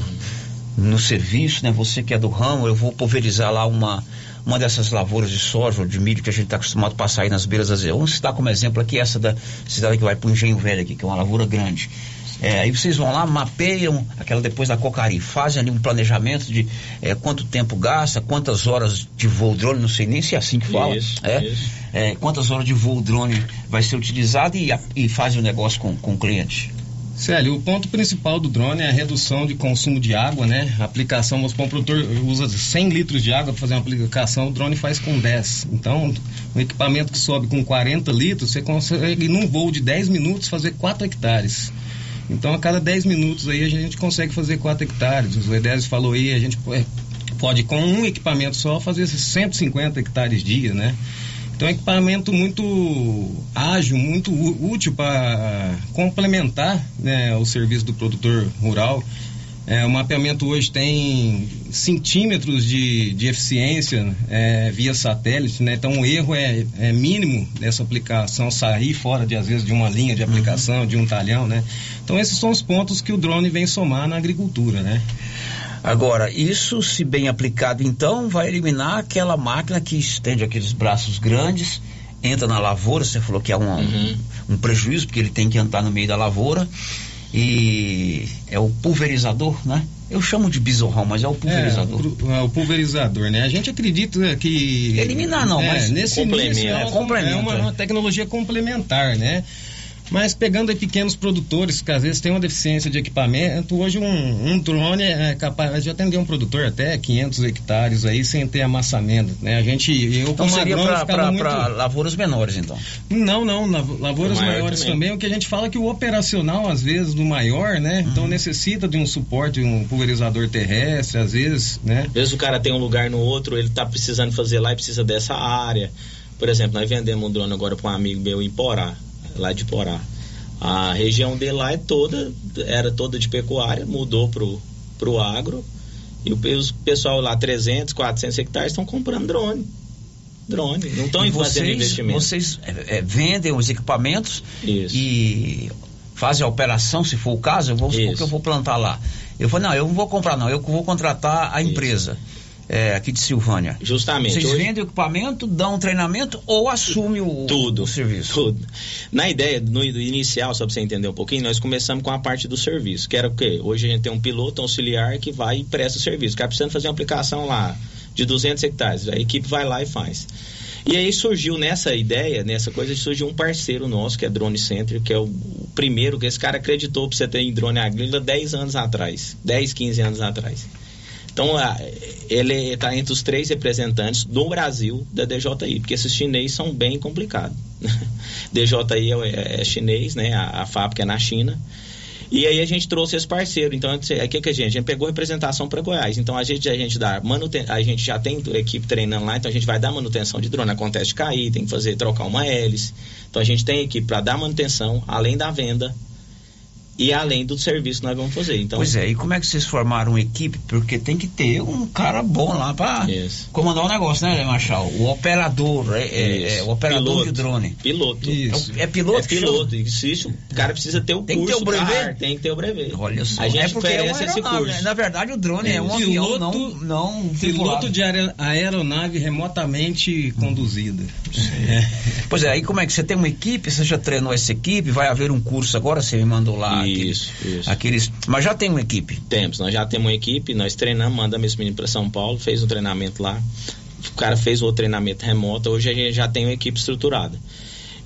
Speaker 2: no, serviço, né? Você que é do ramo, eu vou pulverizar lá uma, uma dessas lavouras de soja ou de milho que a gente está acostumado a passar aí nas beiras das... Vamos citar como exemplo aqui essa da cidade que vai para o Engenho Velho aqui, que é uma lavoura grande. É, aí vocês vão lá, mapeiam aquela depois da Cocari, fazem ali um planejamento de é, quanto tempo gasta, quantas horas de voo drone, não sei nem se é assim que fala. Isso, é, isso. é quantas horas de voo drone vai ser utilizado e, e fazem o negócio com, com o cliente.
Speaker 32: Célio, o ponto principal do drone é a redução de consumo de água, né? A aplicação, vamos supor, um produtor usa 100 litros de água para fazer uma aplicação, o drone faz com 10. Então, um equipamento que sobe com 40 litros, você consegue, num voo de 10 minutos, fazer 4 hectares. Então, a cada 10 minutos aí a gente consegue fazer 4 hectares. O Edésio falou aí, a gente pode com um equipamento só fazer 150 hectares dia, né? Então, é um equipamento muito ágil, muito útil para complementar né, o serviço do produtor rural. É, o mapeamento hoje tem centímetros de, de eficiência é, via satélite, né? Então o erro é, é, mínimo nessa aplicação, sair fora de às vezes de uma linha de aplicação, uhum. de um talhão, né? Então esses são os pontos que o drone vem somar na agricultura, né?
Speaker 2: Agora, isso se bem aplicado então vai eliminar aquela máquina que estende aqueles braços grandes, entra na lavoura, você falou que é um, uhum. um prejuízo, porque ele tem que entrar no meio da lavoura e é o pulverizador, né? Eu chamo de bisorrão, mas é o pulverizador.
Speaker 32: É, é o pulverizador, né? A gente acredita que.
Speaker 2: Eliminar não, é, mas
Speaker 32: nesse complemento, início, é, é, uma, é uma tecnologia complementar, né? Mas pegando aí pequenos produtores que às vezes têm uma deficiência de equipamento, hoje um, um drone é capaz de atender um produtor até 500 hectares aí sem ter amassamento, né? A gente, eu
Speaker 2: então seria para muito... lavouras menores então?
Speaker 32: Não, não, lavouras maiores também. também. O que a gente fala é que o operacional às vezes do maior, né? Uhum. Então necessita de um suporte, um pulverizador terrestre, às vezes, né?
Speaker 31: Às vezes o cara tem um lugar no outro, ele está precisando fazer lá e precisa dessa área. Por exemplo, nós vendemos um drone agora para um amigo meu em Porá lá de Porá. A região dele lá é toda, era toda de pecuária, mudou pro, pro agro. E o pessoal lá, 300, 400 hectares, estão comprando drone. Drone, não estão fazendo investimento.
Speaker 2: Vocês é, é, vendem os equipamentos Isso. e fazem a operação, se for o caso, eu vou, eu vou plantar lá. Eu vou, não, eu não vou comprar não, eu vou contratar a empresa. É, aqui de Silvânia.
Speaker 31: Justamente.
Speaker 2: Vocês hoje... vendem o equipamento, dão um treinamento ou assumem o,
Speaker 31: tudo,
Speaker 2: o serviço?
Speaker 31: Tudo. Na ideia, no inicial, só para você entender um pouquinho, nós começamos com a parte do serviço, que era o quê? Hoje a gente tem um piloto auxiliar que vai e presta o serviço. O cara precisando fazer uma aplicação lá de 200 hectares, a equipe vai lá e faz. E aí surgiu nessa ideia, nessa coisa, surgiu um parceiro nosso, que é Drone Center, que é o, o primeiro que esse cara acreditou para você ter em drone agrícola 10 anos atrás, 10, 15 anos atrás. Então, ele está entre os três representantes do Brasil da DJI, porque esses chineses são bem complicados. DJI é, é chinês, né? A, a fábrica é na China. E aí a gente trouxe esse parceiro. Então, o que, que a gente? A gente pegou representação para Goiás. Então a gente, a gente dá manuten a gente já tem equipe treinando lá, então a gente vai dar manutenção de drone. Acontece de cair, tem que fazer, trocar uma hélice. Então a gente tem equipe para dar manutenção, além da venda e além do serviço que nós vamos fazer. Então,
Speaker 2: Pois é, e como é que vocês formaram uma equipe? Porque tem que ter um cara bom lá para comandar o negócio, né, Marshall? O operador, é, é- é o operador
Speaker 31: Piloto.
Speaker 2: de drone.
Speaker 31: Piloto.
Speaker 2: Isso. É piloto
Speaker 31: É piloto. Isso, isso, o cara precisa ter o
Speaker 2: Tem que ter
Speaker 31: curso
Speaker 2: o brevet?
Speaker 31: ar, Tem que ter o brevet.
Speaker 2: Olha só.
Speaker 31: A gente
Speaker 2: é porque é uma aeronave,
Speaker 31: curso.
Speaker 2: né? Na verdade, o drone é, um avião não, não tripulado.
Speaker 32: Piloto de aer- aeronave remotamente conduzida.
Speaker 2: Pois é, aí como é que você tem uma equipe, você já treinou essa equipe, vai haver um curso agora, você me mandou lá
Speaker 31: Isso,
Speaker 2: aquele-
Speaker 31: isso.
Speaker 2: aqueles, mas já tem uma equipe.
Speaker 31: Temos, nós já temos uma equipe, nós treinamos, mandamos esse menino para São Paulo, fez um treinamento lá. O cara fez o treinamento remoto, hoje a gente já tem uma equipe estruturada.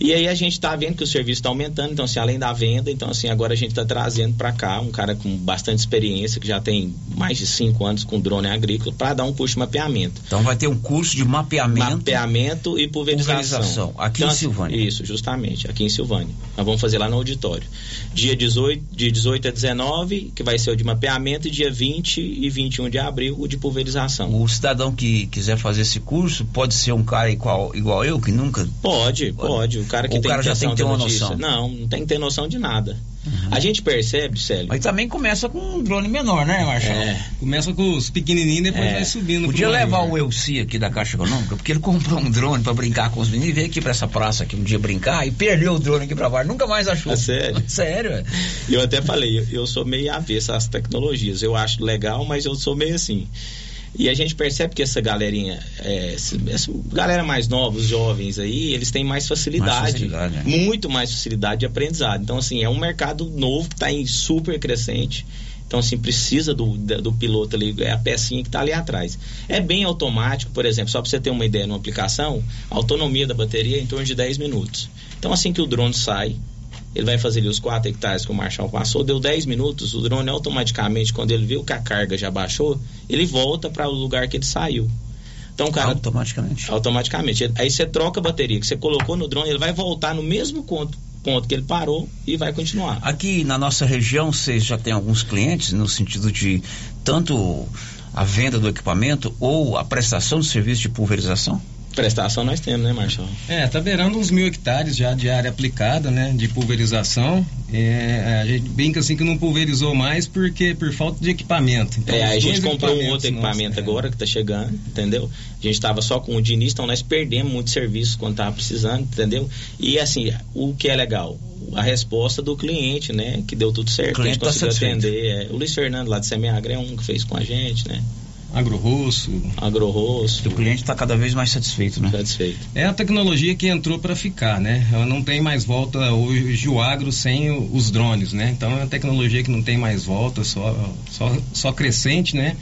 Speaker 31: E aí a gente está vendo que o serviço está aumentando, então assim, além da venda, então assim, agora a gente está trazendo para cá um cara com bastante experiência, que já tem mais de cinco anos com drone agrícola, para dar um curso de mapeamento.
Speaker 2: Então vai ter um curso de mapeamento.
Speaker 31: Mapeamento e pulverização.
Speaker 2: Pulverização, aqui em
Speaker 31: assim,
Speaker 2: Silvânia.
Speaker 31: Isso, justamente, aqui em Silvânia. Nós vamos fazer lá no auditório. Dia 18, de 18 a 19, que vai ser o de mapeamento, e dia 20 e 21 de abril, o de pulverização.
Speaker 2: O cidadão que quiser fazer esse curso pode ser um cara igual, igual eu, que nunca.
Speaker 31: Pode, pode. O cara que
Speaker 2: o
Speaker 31: tem
Speaker 2: cara já tem que ter uma
Speaker 31: notícia.
Speaker 2: noção.
Speaker 31: Não, não tem que ter noção de nada. A gente percebe, Célio.
Speaker 2: Mas também começa com um drone menor, né, Marcelo?
Speaker 31: É.
Speaker 32: Começa com os pequenininhos, depois
Speaker 2: É.
Speaker 32: vai subindo.
Speaker 2: Podia levar
Speaker 32: maior.
Speaker 2: o Elci aqui da Caixa Econômica, porque ele comprou um drone pra brincar com os meninos e veio aqui pra essa praça aqui um dia brincar e perdeu o drone aqui pra baixo, nunca mais achou.
Speaker 31: É sério?
Speaker 2: Sério, é.
Speaker 31: Eu até falei, eu, eu sou meio avesso às tecnologias. Eu acho legal, mas eu sou meio assim. E a gente percebe que essa galerinha, é, essa, galera mais nova, os jovens aí, eles têm mais facilidade.
Speaker 2: Mais facilidade, né?
Speaker 31: Muito mais facilidade de aprendizado. Então, assim, é um mercado novo que está em super crescente. Então, assim, precisa do, do piloto ali, é a pecinha que está ali atrás. É bem automático, por exemplo, só para você ter uma ideia numa aplicação, a autonomia da bateria é em torno de 10 minutos. Então, assim que o drone sai, ele vai fazer ali os 4 hectares que o Marshall passou, deu 10 minutos, o drone automaticamente, quando ele viu que a carga já baixou, ele volta para o lugar que ele saiu. Então, cara.
Speaker 2: Automaticamente.
Speaker 31: Automaticamente. Aí você troca a bateria que você colocou no drone, ele vai voltar no mesmo ponto, ponto que ele parou e vai continuar.
Speaker 2: Aqui na nossa região, vocês já têm alguns clientes no sentido de tanto a venda do equipamento ou a prestação de serviço de pulverização?
Speaker 31: Prestação nós temos, né, Marshall?
Speaker 32: É, tá beirando uns mil hectares já de área aplicada, né, de pulverização. É, a gente brinca assim que não pulverizou mais porque por falta de equipamento. Então,
Speaker 31: É, a gente comprou um outro equipamento
Speaker 32: nossos, é.
Speaker 31: agora que tá chegando, entendeu? A gente tava só com o de início, então nós perdemos muito serviço quando tava precisando, entendeu? E assim, o que é legal, a resposta do cliente, né? Que deu tudo certo,
Speaker 2: O
Speaker 31: a gente
Speaker 2: cliente tá
Speaker 31: conseguiu
Speaker 2: satisfeito.
Speaker 31: atender. é, o Luiz Fernando lá de Semiagra é um que fez com a gente, né?
Speaker 32: Agro Rosso.
Speaker 31: Agro Rosso.
Speaker 2: O cliente está cada vez mais satisfeito, né?
Speaker 31: Satisfeito.
Speaker 32: É a tecnologia que entrou para ficar, né? Ela não tem mais volta hoje o agro sem os drones, né? Então é uma tecnologia que não tem mais volta, só, só, só crescente, né?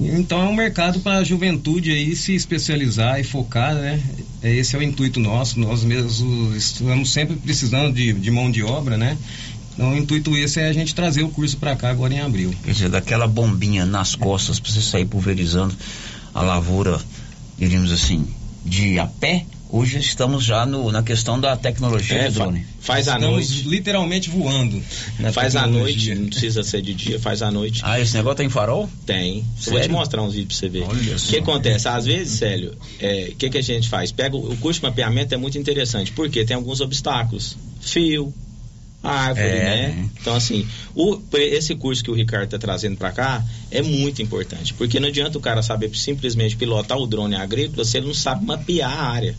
Speaker 32: Então é um mercado para a juventude aí se especializar e focar, né? É, Esse é o intuito nosso. Nós mesmos estamos sempre precisando de, de mão de obra, né? Então o intuito esse é a gente trazer o curso para cá agora em abril.
Speaker 2: Quer dizer, daquela bombinha nas costas para você sair pulverizando a lavoura, diríamos assim, de a pé. Hoje estamos já no, na questão da tecnologia
Speaker 31: É,
Speaker 2: drone.
Speaker 31: faz à
Speaker 32: Estamos
Speaker 31: noite.
Speaker 32: literalmente voando. na
Speaker 31: Faz à noite, não precisa ser de dia, faz à noite.
Speaker 2: Ah, esse negócio tem farol?
Speaker 31: Tem. Eu Vou te mostrar uns vídeos pra você ver.
Speaker 2: Olha
Speaker 31: O
Speaker 2: só.
Speaker 31: que acontece? Às vezes, Célio, é, o que, que a gente faz? Pega o, o curso de mapeamento é muito interessante, porque tem alguns obstáculos. Fio, árvore,
Speaker 2: É.
Speaker 31: né? Então, assim, o- esse curso que o Ricardo está trazendo para cá é muito importante, porque não adianta o cara saber simplesmente pilotar o drone agrícola se ele não sabe mapear a área.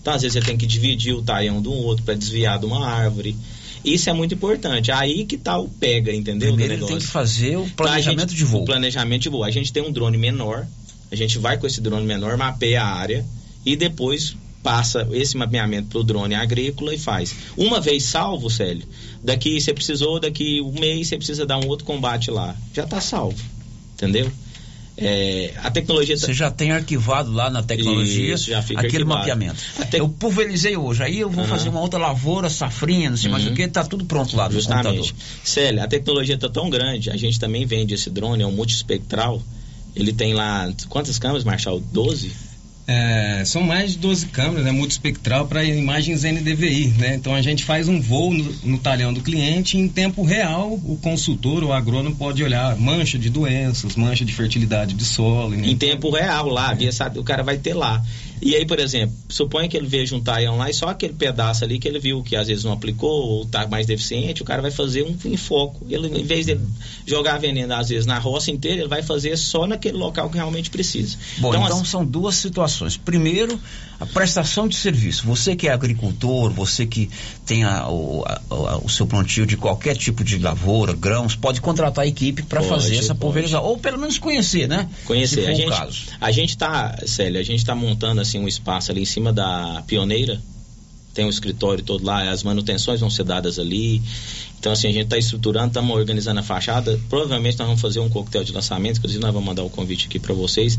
Speaker 31: Então, às vezes, ele tem que dividir o taião de um outro para desviar de uma árvore. Isso é muito importante. Aí que tá o pega, entendeu?
Speaker 2: Primeiro ele tem que fazer o planejamento
Speaker 31: Então, gente-
Speaker 2: de voo.
Speaker 31: O planejamento de voo. A gente tem um drone menor, a gente vai com esse drone menor, mapeia a área e depois passa esse mapeamento pro drone agrícola e faz. Uma vez salvo, Célio, daqui você precisou, daqui um mês você precisa dar um outro combate lá. Já tá salvo. Entendeu? É, a tecnologia tá-
Speaker 2: Você já tem arquivado lá na tecnologia
Speaker 31: Isso,
Speaker 2: aquele
Speaker 31: arquivado.
Speaker 2: mapeamento.
Speaker 31: Até-
Speaker 2: Eu pulverizei hoje, aí eu vou
Speaker 31: Aham.
Speaker 2: fazer uma outra lavoura, safrinha, não sei mais o que, tá tudo pronto lá no
Speaker 31: Justamente.
Speaker 2: computador.
Speaker 31: Célia, a tecnologia está tão grande, a gente também vende esse drone, é um multiespectral, Ele tem lá quantas câmeras, Marshall? 12?
Speaker 32: É, são mais de 12 câmeras, né, multispectral para imagens NDVI, né? Então a gente faz um voo no, no, talhão do cliente e em tempo real o consultor, o agrônomo pode olhar mancha de doenças, mancha de fertilidade de solo. Né?
Speaker 31: Em tempo real lá, via, o cara vai ter lá. E aí, por exemplo, suponha que ele veja um taião lá e só aquele pedaço ali que ele viu que às vezes não aplicou ou está mais deficiente, o cara vai fazer um enfoco. Ele, em vez de jogar veneno às vezes na roça inteira, ele vai fazer só naquele local que realmente precisa.
Speaker 2: Bom, então, então assim, são duas situações. Primeiro, a prestação de serviço. Você que é agricultor, você que tem a, o, a, o, seu plantio de qualquer tipo de lavoura, grãos, pode contratar a equipe para fazer essa pulverização. Ou pelo menos conhecer, né?
Speaker 31: Conhecer. a, gente, a gente tá, Célia, a gente está montando assim um espaço ali em cima da pioneira. Tem um escritório todo lá, as manutenções vão ser dadas ali. Então, assim, a gente está estruturando, estamos organizando a fachada. Provavelmente nós vamos fazer um coquetel de lançamento, inclusive nós vamos mandar o um convite aqui para vocês,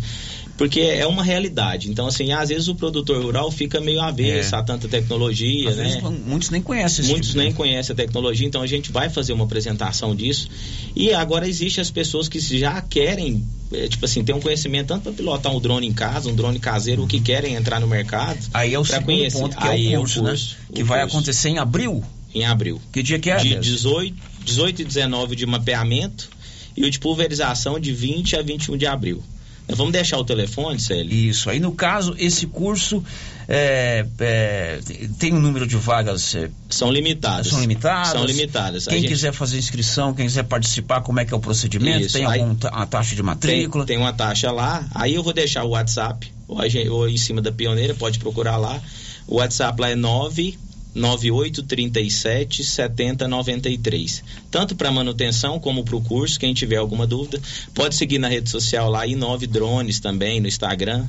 Speaker 31: porque é uma realidade. Então, assim, às vezes o produtor rural fica meio avesso é. a tanta tecnologia, às né? Vezes,
Speaker 2: muitos nem conhecem
Speaker 31: Muitos tipo nem conhecem a tecnologia, então a gente vai fazer uma apresentação disso. E agora existem as pessoas que já querem, é, tipo assim, ter um conhecimento tanto para pilotar um drone em casa, um drone caseiro, o que querem entrar no mercado.
Speaker 2: Aí é o segundo conhecer. ponto, que Aí é o curso, é o curso né? Que vai curso. acontecer em abril
Speaker 31: em abril.
Speaker 2: Que dia que é?
Speaker 31: De 18, 18 e 19 de mapeamento e o de pulverização de 20 a 21 de abril. Vamos deixar o telefone, Célio?
Speaker 2: Isso. Aí, no caso, esse curso é, é, tem um número de vagas. É,
Speaker 31: são limitadas.
Speaker 2: São limitadas.
Speaker 31: São limitadas.
Speaker 2: Quem gente... quiser fazer inscrição, quem quiser participar, como é que é o procedimento? Isso. Tem Aí, alguma taxa de matrícula?
Speaker 31: Tem, tem, uma taxa lá. Aí eu vou deixar o WhatsApp, ou, ou em cima da pioneira, pode procurar lá. O WhatsApp lá é 9 9837 7093. Tanto para manutenção como para o curso, quem tiver alguma dúvida, pode seguir na rede social lá e 9 drones também no Instagram.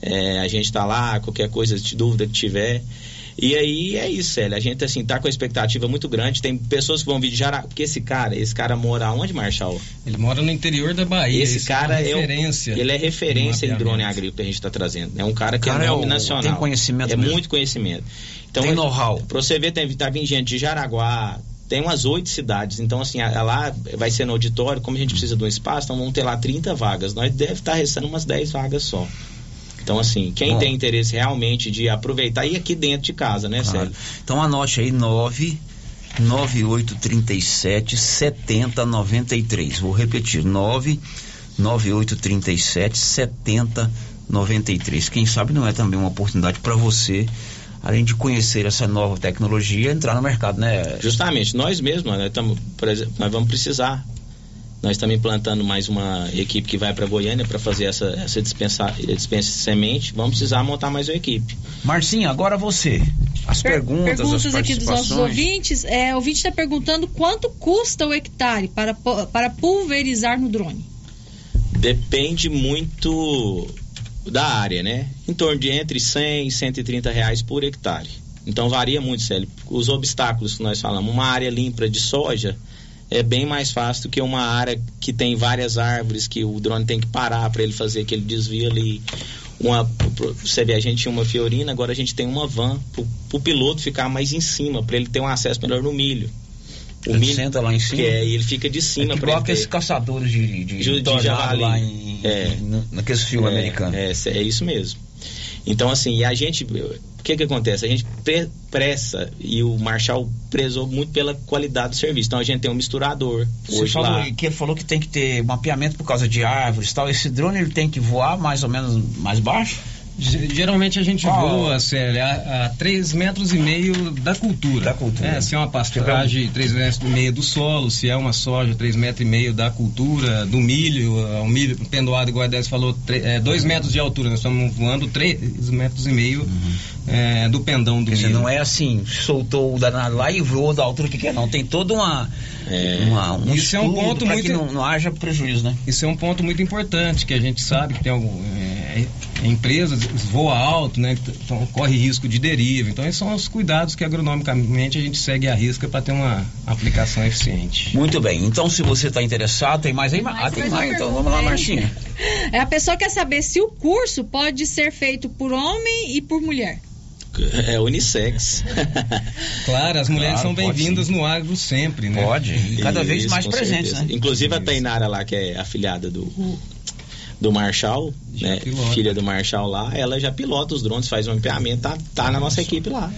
Speaker 31: É, a gente está lá, qualquer coisa de dúvida que tiver. E aí é isso, Célia. A gente assim tá com a expectativa muito grande. Tem pessoas que vão vir de Jara, porque esse cara, esse cara mora onde, Marshall?
Speaker 32: Ele mora no interior da Bahia.
Speaker 31: Esse cara é, referência. ele é referência em drone agrícola que a gente está trazendo. É um cara que é cara é nome é o, nacional.
Speaker 2: Tem conhecimento.
Speaker 31: É
Speaker 2: mesmo.
Speaker 31: muito conhecimento.
Speaker 2: Então, tem know-how.
Speaker 31: Para você ver, tem, tá vindo gente de Jaraguá, tem umas oito cidades. Então, assim, a, a lá vai ser no auditório, como a gente precisa de um espaço, então vamos ter lá 30 vagas. Nós deve estar tá restando umas 10 vagas só. Então, assim, quem Bom. tem interesse realmente de aproveitar e aqui dentro de casa, né, claro. Sérgio?
Speaker 2: Então anote aí 9 9837 7093. Vou repetir, 9 9837 7093. Quem sabe não é também uma oportunidade para você além de conhecer essa nova tecnologia, entrar no mercado, né?
Speaker 31: Justamente, nós mesmos, nós, tamo, por exemplo, nós vamos precisar. Nós estamos implantando mais uma equipe que vai para Goiânia para fazer essa, essa dispensa, dispensa de semente. Vamos precisar montar mais uma equipe.
Speaker 2: Marcinha, agora você. As per perguntas, perguntas as
Speaker 14: aqui dos nossos ouvintes. É, o ouvinte está perguntando quanto custa o hectare para, para pulverizar no drone.
Speaker 31: Depende muito da área, né? Em torno de entre 100 e 130 reais por hectare. Então varia muito, Célio. Os obstáculos que nós falamos, uma área limpa de soja é bem mais fácil do que uma área que tem várias árvores que o drone tem que parar para ele fazer aquele desvio ali. Uma, você vê, a gente tinha uma fiorina, agora a gente tem uma van para o piloto ficar mais em cima, para ele ter um acesso melhor no milho.
Speaker 2: O ele milho, senta lá em cima.
Speaker 31: É, ele fica de cima. É
Speaker 2: igual aqueles caçadores de, de, de, de javali. lá em, é, naqueles filmes
Speaker 31: é,
Speaker 2: americanos.
Speaker 31: É, é isso mesmo. Então, assim, e a gente. O que que acontece? A gente pressa e o Marshall prezou muito pela qualidade do serviço. Então a gente tem um misturador.
Speaker 2: Você hoje falou, lá. que ele falou que tem que ter mapeamento por causa de árvores e tal. Esse drone ele tem que voar mais ou menos mais baixo?
Speaker 32: Geralmente a gente Qual? voa, Célia, a, a 3 metros e meio da cultura.
Speaker 2: Da cultura.
Speaker 32: É, se é uma pastagem, 3 metros e meio do solo, se é uma soja, 3 metros e meio da cultura, do milho, o milho pendoado, igual a Dez falou, 2 é, metros de altura, nós estamos voando 3 metros e meio uhum. é, do pendão do Quer milho.
Speaker 2: Dizer, não é assim, soltou o danado lá e voou da altura que quer, não. Tem toda uma. É, uma um
Speaker 32: isso é um ponto muito.
Speaker 2: que não, não, haja prejuízo, né?
Speaker 32: Isso é um ponto muito importante, que a gente sabe que tem algum. É, empresas voa alto, né? Então corre risco de deriva. Então esses são os cuidados que agronomicamente a gente segue a risca para ter uma aplicação eficiente.
Speaker 2: Muito bem. Então se você está interessado, tem mais aí?
Speaker 14: Tem mais, ah, tem mais. Então vamos lá, Marcinha. É, a pessoa quer saber se o curso pode ser feito por homem e por mulher.
Speaker 31: É unissex.
Speaker 32: claro, as mulheres claro, são bem-vindas no agro sempre, né?
Speaker 2: Pode, e cada Isso, vez mais presentes,
Speaker 31: né? Inclusive Isso. a Tainara lá, que é afiliada do do Marshall, né, filha do Marshall lá, ela já pilota os drones, faz um mapeamento, tá, tá na nossa equipe lá.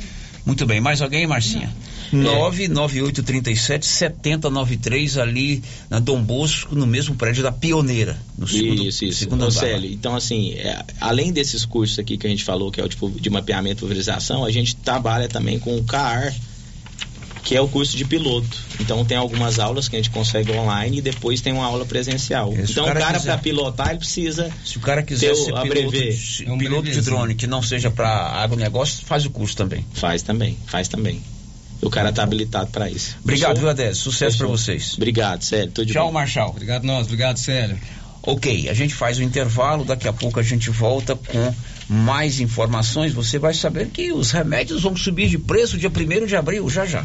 Speaker 2: Muito bem, mais alguém, Marcinha? 99837 7093 ali na Dom Bosco, no mesmo prédio da Pioneira, no segundo,
Speaker 31: isso, isso.
Speaker 2: segundo andar.
Speaker 31: Célio, então assim, é, além desses cursos aqui que a gente falou, que é o tipo de mapeamento e pulverização, a gente trabalha também com o CAR, que é o curso de piloto. Então tem algumas aulas que a gente consegue online e depois tem uma aula presencial.
Speaker 2: É, se
Speaker 31: então
Speaker 2: o cara
Speaker 31: para pilotar, ele precisa
Speaker 2: Se o cara quiser
Speaker 31: ter
Speaker 2: ser
Speaker 31: o, a
Speaker 2: piloto,
Speaker 31: brevet.
Speaker 2: de, piloto de drone que não seja para agronegócio, faz o curso também.
Speaker 31: Faz também, faz também. O cara tá habilitado para isso.
Speaker 2: Obrigado, viu, Adésio? Sucesso para vocês.
Speaker 31: Obrigado, Célio. Tudo
Speaker 2: Tchau,
Speaker 31: bom.
Speaker 2: Marshall.
Speaker 32: Obrigado nós, obrigado, Célio.
Speaker 2: Ok, a gente faz o intervalo, daqui a pouco a gente volta com mais informações. Você vai saber que os remédios vão subir de preço dia 1 de abril, já já.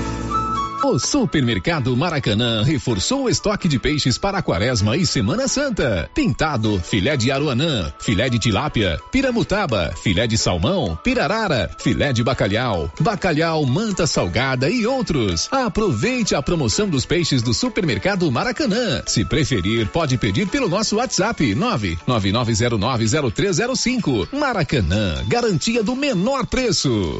Speaker 12: O Supermercado Maracanã reforçou o estoque de peixes para a quaresma e Semana Santa. Pintado, filé de aruanã, filé de tilápia, piramutaba, filé de salmão, pirarara, filé de bacalhau, bacalhau, manta salgada e outros. Aproveite a promoção dos peixes do Supermercado Maracanã. Se preferir, pode pedir pelo nosso WhatsApp 999090305. Maracanã, garantia do menor preço.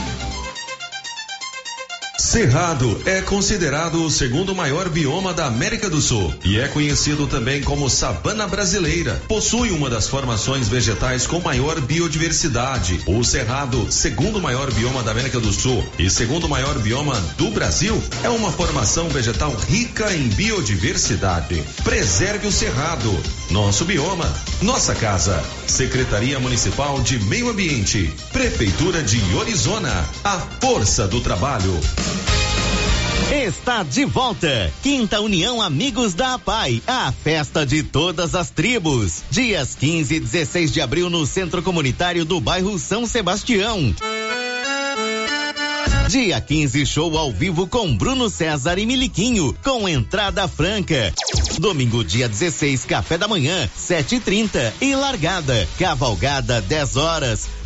Speaker 30: Cerrado é considerado o segundo maior bioma da América do Sul e é conhecido também como sabana brasileira. Possui uma das formações vegetais com maior biodiversidade. O Cerrado, segundo maior bioma da América do Sul e segundo maior bioma do Brasil, é uma formação vegetal rica em biodiversidade. Preserve o Cerrado, nosso bioma, nossa casa. Secretaria Municipal de Meio Ambiente, Prefeitura de Orizona, a força do trabalho.
Speaker 33: Está de volta. Quinta União Amigos da APAI, a festa de todas as tribos. Dias 15 e 16 de abril no Centro Comunitário do bairro São Sebastião. Dia 15, show ao vivo com Bruno César e Miliquinho, com entrada franca. Domingo, dia 16, café da manhã, 7h30 e, e largada. Cavalgada, 10 horas.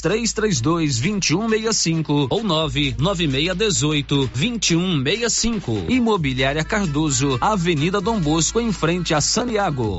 Speaker 4: 3332 2165 ou 99618 2165. Imobiliária Cardoso, Avenida Dom Bosco, em frente a Santiago.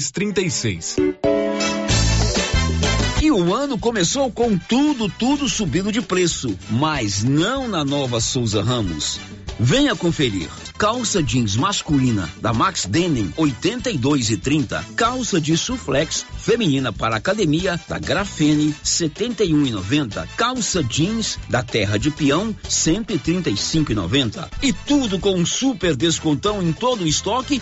Speaker 34: 36.
Speaker 2: E o ano começou com tudo, tudo subindo de preço, mas não na nova Souza Ramos. Venha conferir. Calça jeans masculina da Max Denim 82 e 30. Calça de suflex feminina para academia da Grafene 71 e 90. Calça jeans da Terra de Peão 135 e 90. E tudo com um super descontão em todo o estoque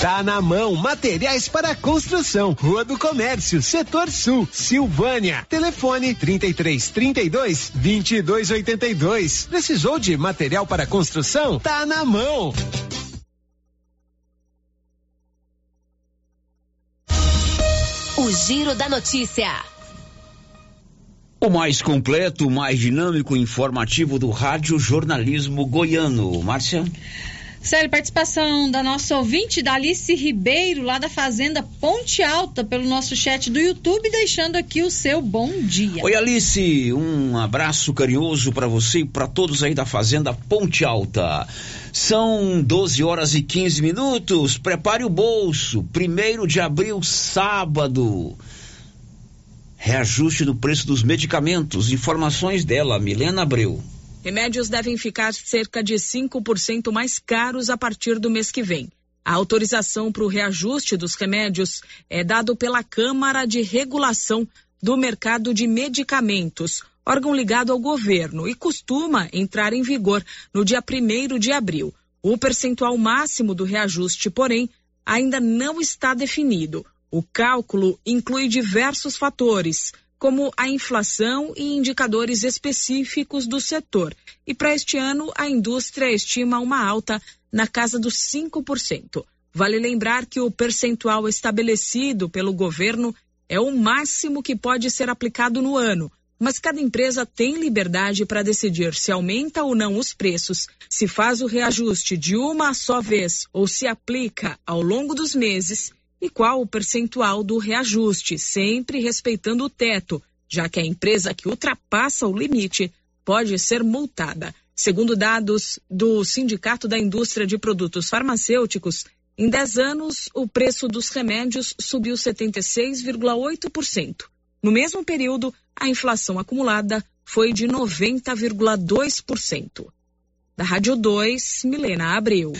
Speaker 35: Tá na mão, materiais para construção. Rua do Comércio, Setor Sul, Silvânia. Telefone 33 32 22 82. Precisou de material para construção? Tá na mão.
Speaker 36: O Giro da Notícia.
Speaker 2: O mais completo, mais dinâmico e informativo do Rádio Jornalismo Goiano. Márcia?
Speaker 14: Sério, participação da nossa ouvinte, da Alice Ribeiro, lá da Fazenda Ponte Alta, pelo nosso chat do YouTube, deixando aqui o seu bom dia.
Speaker 2: Oi, Alice, um abraço carinhoso para você e para todos aí da Fazenda Ponte Alta. São 12 horas e 15 minutos. Prepare o bolso. Primeiro de abril, sábado. Reajuste no preço dos medicamentos. Informações dela, Milena Abreu.
Speaker 37: Remédios devem ficar cerca de 5% mais caros a partir do mês que vem. A autorização para o reajuste dos remédios é dado pela Câmara de Regulação do Mercado de Medicamentos, órgão ligado ao governo, e costuma entrar em vigor no dia 1 de abril. O percentual máximo do reajuste, porém, ainda não está definido. O cálculo inclui diversos fatores, como a inflação e indicadores específicos do setor. E para este ano, a indústria estima uma alta na casa dos 5%. Vale lembrar que o percentual estabelecido pelo governo é o máximo que pode ser aplicado no ano, mas cada empresa tem liberdade para decidir se aumenta ou não os preços, se faz o reajuste de uma só vez ou se aplica ao longo dos meses e qual o percentual do reajuste, sempre respeitando o teto, já que a empresa que ultrapassa o limite pode ser multada. Segundo dados do Sindicato da Indústria de Produtos Farmacêuticos, em 10 anos o preço dos remédios subiu 76,8%. No mesmo período, a inflação acumulada foi de 90,2%. Da Rádio 2, Milena Abreu.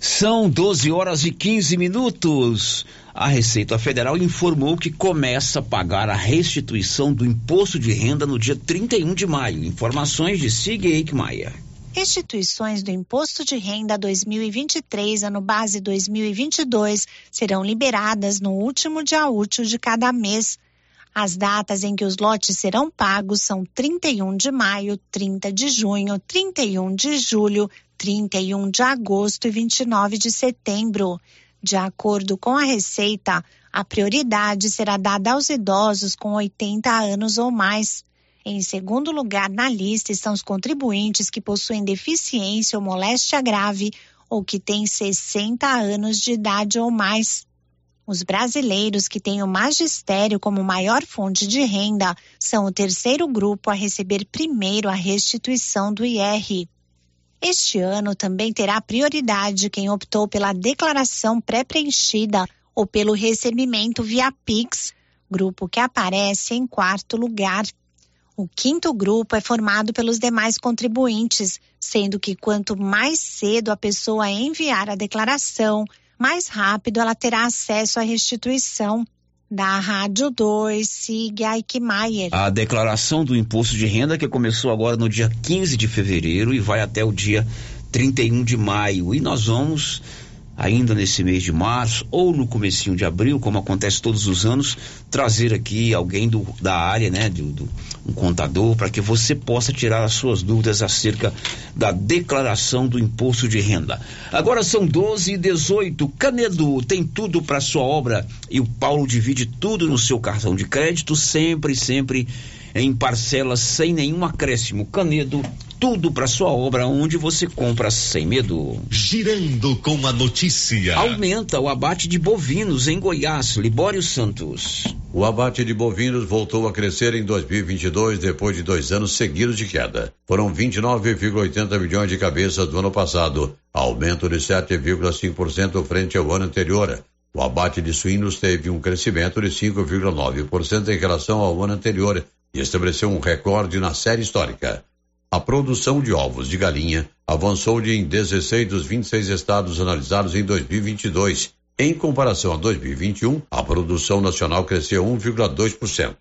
Speaker 2: São 12 horas e 15 minutos. A Receita Federal informou que começa a pagar a restituição do imposto de renda no dia 31 de maio. Informações de Sig Eichmeier.
Speaker 38: Restituições do Imposto de Renda 2023, ano base 2022, serão liberadas no último dia útil de cada mês. As datas em que os lotes serão pagos são 31 de maio, 30 de junho, 31 de julho, 31 de agosto e 29 de setembro. De acordo com a Receita, a prioridade será dada aos idosos com 80 anos ou mais. Em segundo lugar na lista estão os contribuintes que possuem deficiência ou moléstia grave ou que têm 60 anos de idade ou mais. Os brasileiros que têm o magistério como maior fonte de renda são o terceiro grupo a receber primeiro a restituição do IR. Este ano também terá prioridade quem optou pela declaração pré-preenchida ou pelo recebimento via Pix, grupo que aparece em quarto lugar. O quinto grupo é formado pelos demais contribuintes, sendo que quanto mais cedo a pessoa enviar a declaração, mais rápido ela terá acesso à restituição. Da Rádio 2, Sig Eichmeier.
Speaker 2: A declaração do imposto de renda que começou agora no dia 15 de fevereiro e vai até o dia 31 de maio. E nós vamos ainda nesse mês de março ou no comecinho de abril, como acontece todos os anos, trazer aqui alguém do, da área, né, do, do um contador, para que você possa tirar as suas dúvidas acerca da declaração do imposto de renda. Agora são 12 e 18. Canedo tem tudo para sua obra e o Paulo divide tudo no seu cartão de crédito, sempre, sempre em parcelas sem nenhum acréscimo. Canedo, tudo para sua obra onde você compra sem medo.
Speaker 39: Girando com a notícia.
Speaker 2: Aumenta o abate de bovinos em Goiás, Libório Santos.
Speaker 40: O abate de bovinos voltou a crescer em 2022 depois de dois anos seguidos de queda. Foram 29,80 milhões de cabeças do ano passado, aumento de 7,5% frente ao ano anterior. O abate de suínos teve um crescimento de 5,9% em relação ao ano anterior e estabeleceu um recorde na série histórica. A produção de ovos de galinha avançou de em 16 dos 26 estados analisados em 2022. Em comparação a 2021, a produção nacional cresceu 1,2%.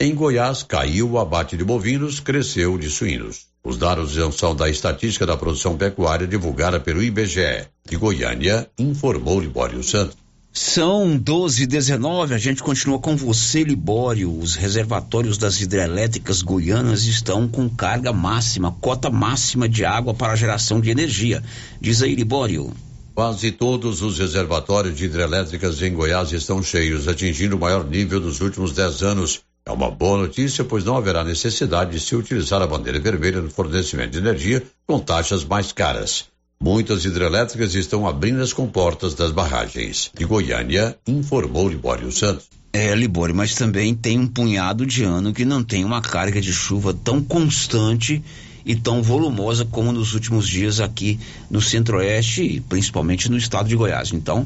Speaker 40: Em Goiás, caiu o abate de bovinos, cresceu de suínos. Os dados são da estatística da produção pecuária divulgada pelo IBGE. De Goiânia, informou Libório Santos.
Speaker 2: São 12 e 19 a gente continua com você, Libório. Os reservatórios das hidrelétricas goianas estão com carga máxima, cota máxima de água para geração de energia. Diz aí, Libório.
Speaker 40: Quase todos os reservatórios de hidrelétricas em Goiás estão cheios, atingindo o maior nível dos últimos 10 anos. É uma boa notícia, pois não haverá necessidade de se utilizar a bandeira vermelha no fornecimento de energia com taxas mais caras. Muitas hidrelétricas estão abrindo as comportas das barragens. De Goiânia, informou Libório Santos.
Speaker 2: É, Libório, mas também tem um punhado de ano que não tem uma carga de chuva tão constante e tão volumosa como nos últimos dias aqui no Centro-Oeste e principalmente no estado de Goiás. Então,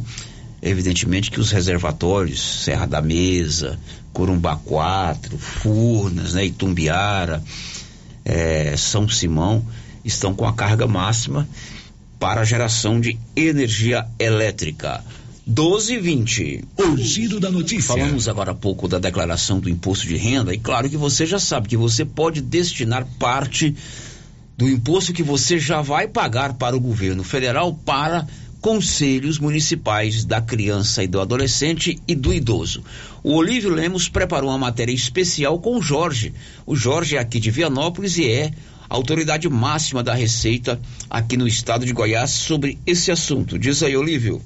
Speaker 2: evidentemente que os reservatórios, Serra da Mesa, Corumbá 4, Furnas, né, Itumbiara, é, São Simão, estão com a carga máxima para a geração de energia elétrica. 12 e 20.
Speaker 7: O giro da notícia.
Speaker 2: Falamos agora há pouco da declaração do imposto de renda e claro que você já sabe que você pode destinar parte do imposto que você já vai pagar para o governo federal para conselhos municipais da criança e do adolescente e do idoso. O Olívio Lemos preparou uma matéria especial com o Jorge. O Jorge é aqui de Vianópolis e é autoridade máxima da Receita aqui no estado de Goiás sobre esse assunto. Diz aí, Olívio.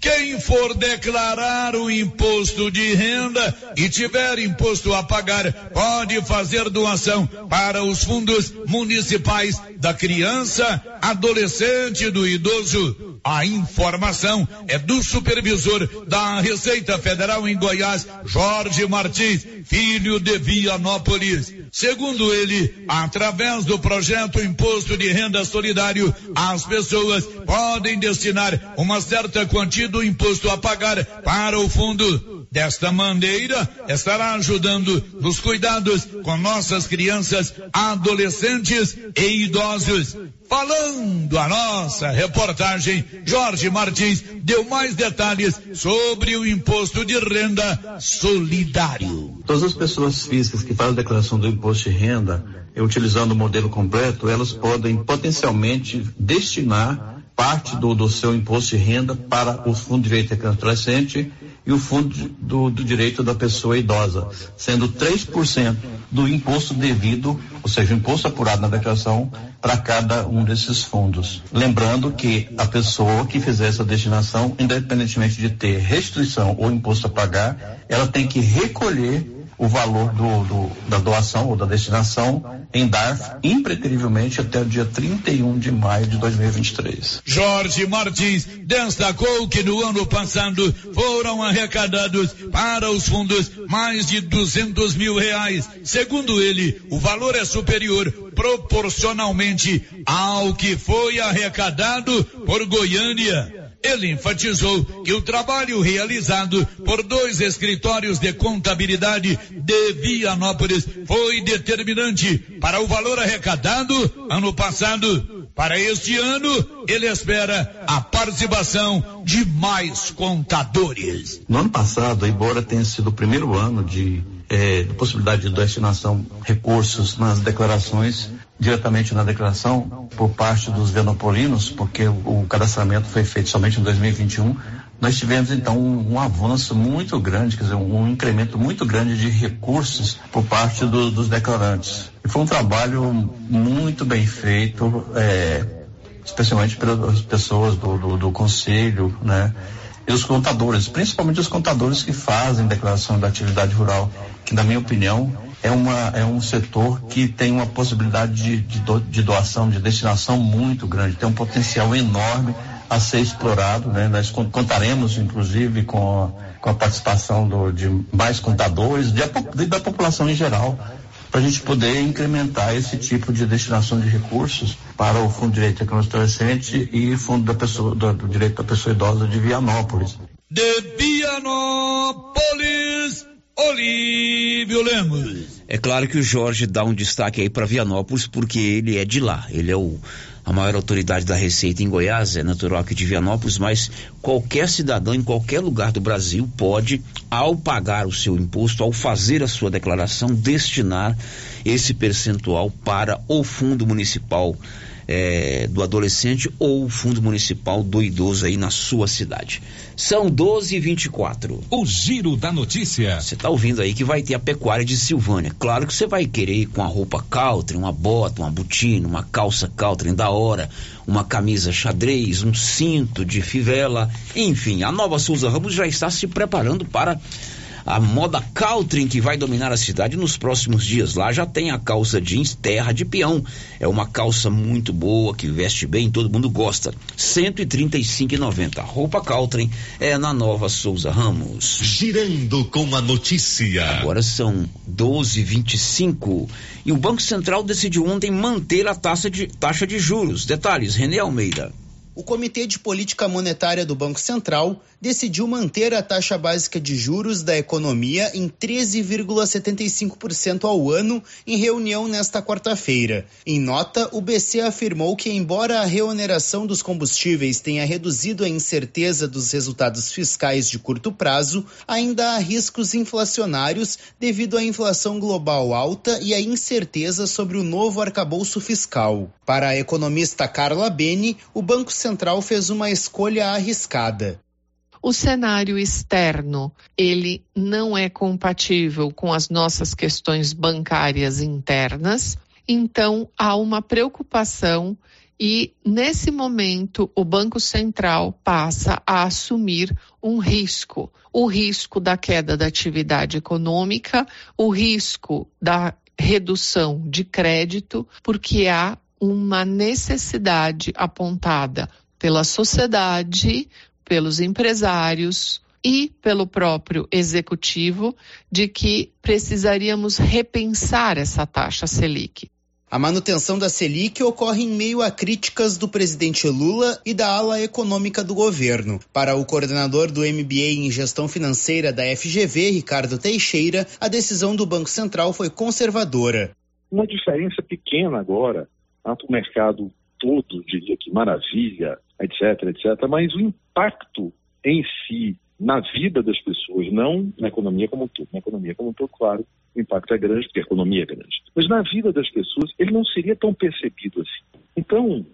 Speaker 1: Quem for declarar o imposto de renda e tiver imposto a pagar, pode fazer doação para os fundos municipais da criança, adolescente e do idoso. A informação é do supervisor da Receita Federal em Goiás, Jorge Martins, filho de Vianópolis. Segundo ele, através do projeto Imposto de Renda Solidário, as pessoas podem destinar uma certa quantia do imposto a pagar para o fundo. Desta maneira, estará ajudando nos cuidados com nossas crianças, adolescentes e idosos. Falando a nossa reportagem, Jorge Martins deu mais detalhes sobre o imposto de renda solidário.
Speaker 41: Todas as pessoas físicas que fazem a declaração do imposto de renda, utilizando o modelo completo, elas podem potencialmente destinar parte do, do seu imposto de renda para o Fundo de Direito Adolescente e o Fundo do, do Direito da Pessoa Idosa, sendo 3% do imposto devido, ou seja, o imposto apurado na declaração para cada um desses fundos. Lembrando que a pessoa que fizer essa destinação, independentemente de ter restrição ou imposto a pagar, ela tem que recolher o valor do, do, da doação ou da destinação em DARF impreterivelmente até o dia 31 de maio de 2023.
Speaker 1: Jorge Martins destacou que no ano passado foram arrecadados para os fundos mais de 200 mil reais. Segundo ele, o valor é superior proporcionalmente ao que foi arrecadado por Goiânia. Ele enfatizou que o trabalho realizado por dois escritórios de contabilidade de Vianópolis foi determinante para o valor arrecadado ano passado. Para este ano, ele espera a participação de mais contadores.
Speaker 41: No ano passado, embora tenha sido o primeiro ano de, de possibilidade de destinação recursos nas declarações, diretamente na declaração por parte dos venopolinos, porque o, cadastramento foi feito somente em 2021, nós tivemos então um, um, avanço muito grande, quer dizer, um, um incremento muito grande de recursos por parte do, dos declarantes. E foi um trabalho muito bem feito, é, especialmente pelas pessoas do, do, do conselho, né? E os contadores, principalmente os contadores que fazem declaração da atividade rural, que na minha opinião é, uma, é um setor que tem uma possibilidade de, de, do, de doação, de destinação muito grande, tem um potencial enorme a ser explorado. Né? Nós contaremos, inclusive, com a, com a participação do, de mais contadores, de, de, da população em geral, para a gente poder incrementar esse tipo de destinação de recursos para o Fundo de Direito Econômico Adolescente e Fundo da pessoa, do, do Direito da Pessoa Idosa de Vianópolis.
Speaker 1: De Vianópolis, Olívio Lemos.
Speaker 2: É claro que o Jorge dá um destaque aí para Vianópolis, porque ele é de lá. Ele é o, a maior autoridade da Receita em Goiás, é natural aqui de Vianópolis, mas qualquer cidadão em qualquer lugar do Brasil pode, ao pagar o seu imposto, ao fazer a sua declaração, destinar esse percentual para o fundo municipal é, do adolescente ou o fundo municipal do idoso aí na sua cidade. São 12 e 24
Speaker 39: O giro da notícia.
Speaker 2: Você está ouvindo aí que vai ter a pecuária de Silvânia. Claro que você vai querer ir com a roupa Caltrin, uma bota, uma botina, uma calça Caltrin da hora, uma camisa xadrez, um cinto de fivela, enfim, a nova Souza Ramos já está se preparando para a moda Caltrin que vai dominar a cidade nos próximos dias. Lá já tem a calça jeans terra de peão. É uma calça muito boa, que veste bem, todo mundo gosta. R$ 135,90. Roupa Caltrin é na Nova Souza Ramos.
Speaker 39: Girando com a notícia.
Speaker 2: Agora são 12:25 e o Banco Central decidiu ontem manter a taxa de, taxa de juros. Detalhes, René Almeida.
Speaker 42: O Comitê de Política Monetária do Banco Central decidiu manter a taxa básica de juros da economia em 13,75% ao ano em reunião nesta quarta-feira. Em nota, o BC afirmou que, embora a reoneração dos combustíveis tenha reduzido a incerteza dos resultados fiscais de curto prazo, ainda há riscos inflacionários devido à inflação global alta e à incerteza sobre o novo arcabouço fiscal. Para a economista Carla Beni, o Banco Central Central fez uma escolha arriscada.
Speaker 43: O cenário externo, ele não é compatível com as nossas questões bancárias internas, então há uma preocupação e nesse momento o Banco Central passa a assumir um risco, o risco da queda da atividade econômica, o risco da redução de crédito, porque há uma necessidade apontada pela sociedade, pelos empresários e pelo próprio executivo de que precisaríamos repensar essa taxa Selic.
Speaker 42: A manutenção da Selic ocorre em meio a críticas do presidente Lula e da ala econômica do governo. Para o coordenador do MBA em Gestão Financeira da FGV, Ricardo Teixeira, a decisão do Banco Central foi conservadora.
Speaker 44: Uma diferença pequena agora tanto o mercado todo diria que maravilha, etc, etc, mas o impacto em si na vida das pessoas, não na economia como um todo. Na economia como um todo, claro, o impacto é grande, porque a economia é grande. Mas na vida das pessoas, ele não seria tão percebido assim. Então,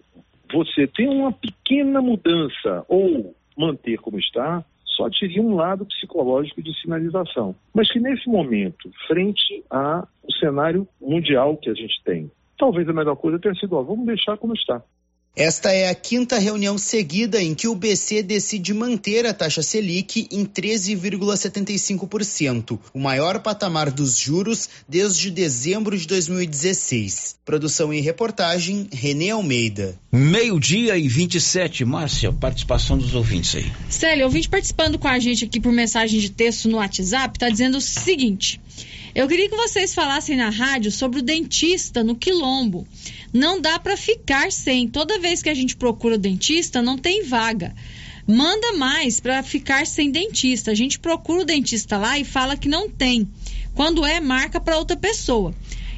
Speaker 44: você tem uma pequena mudança ou manter como está, só teria um lado psicológico de sinalização. Mas que nesse momento, frente ao cenário mundial que a gente tem, talvez a melhor coisa tenha sido, ó, vamos deixar como está.
Speaker 42: Esta é a quinta reunião seguida em que o BC decide manter a taxa Selic em 13,75%, o maior patamar dos juros desde dezembro de 2016. Produção e reportagem, Renê Almeida.
Speaker 2: Meio-dia e 27, Márcia, participação dos ouvintes aí.
Speaker 14: Célio, ouvinte participando com a gente aqui por mensagem de texto no WhatsApp, está dizendo o seguinte. Eu queria que vocês falassem na rádio sobre o dentista no Quilombo. Não dá para ficar sem. Toda vez que a gente procura o dentista, não tem vaga. Manda mais para ficar sem dentista. A gente procura o dentista lá e fala que não tem. Quando é, marca para outra pessoa.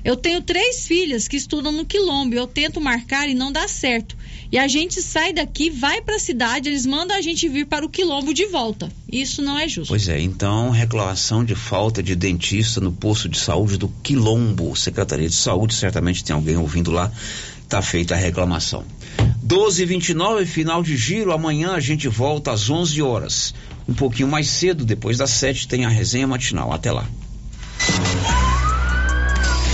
Speaker 14: Eu tenho três filhas que estudam no Quilombo. Eu tento marcar e não dá certo. E a gente sai daqui, vai para a cidade, eles mandam a gente vir para o Quilombo de volta. Isso não é justo.
Speaker 2: Pois é, então reclamação de falta de dentista no posto de saúde do Quilombo. Secretaria de Saúde, certamente tem alguém ouvindo lá. Tá feita a reclamação. 12:29 final de giro. Amanhã a gente volta às 11 horas. Um pouquinho mais cedo, depois das 7, tem a resenha matinal. Até lá.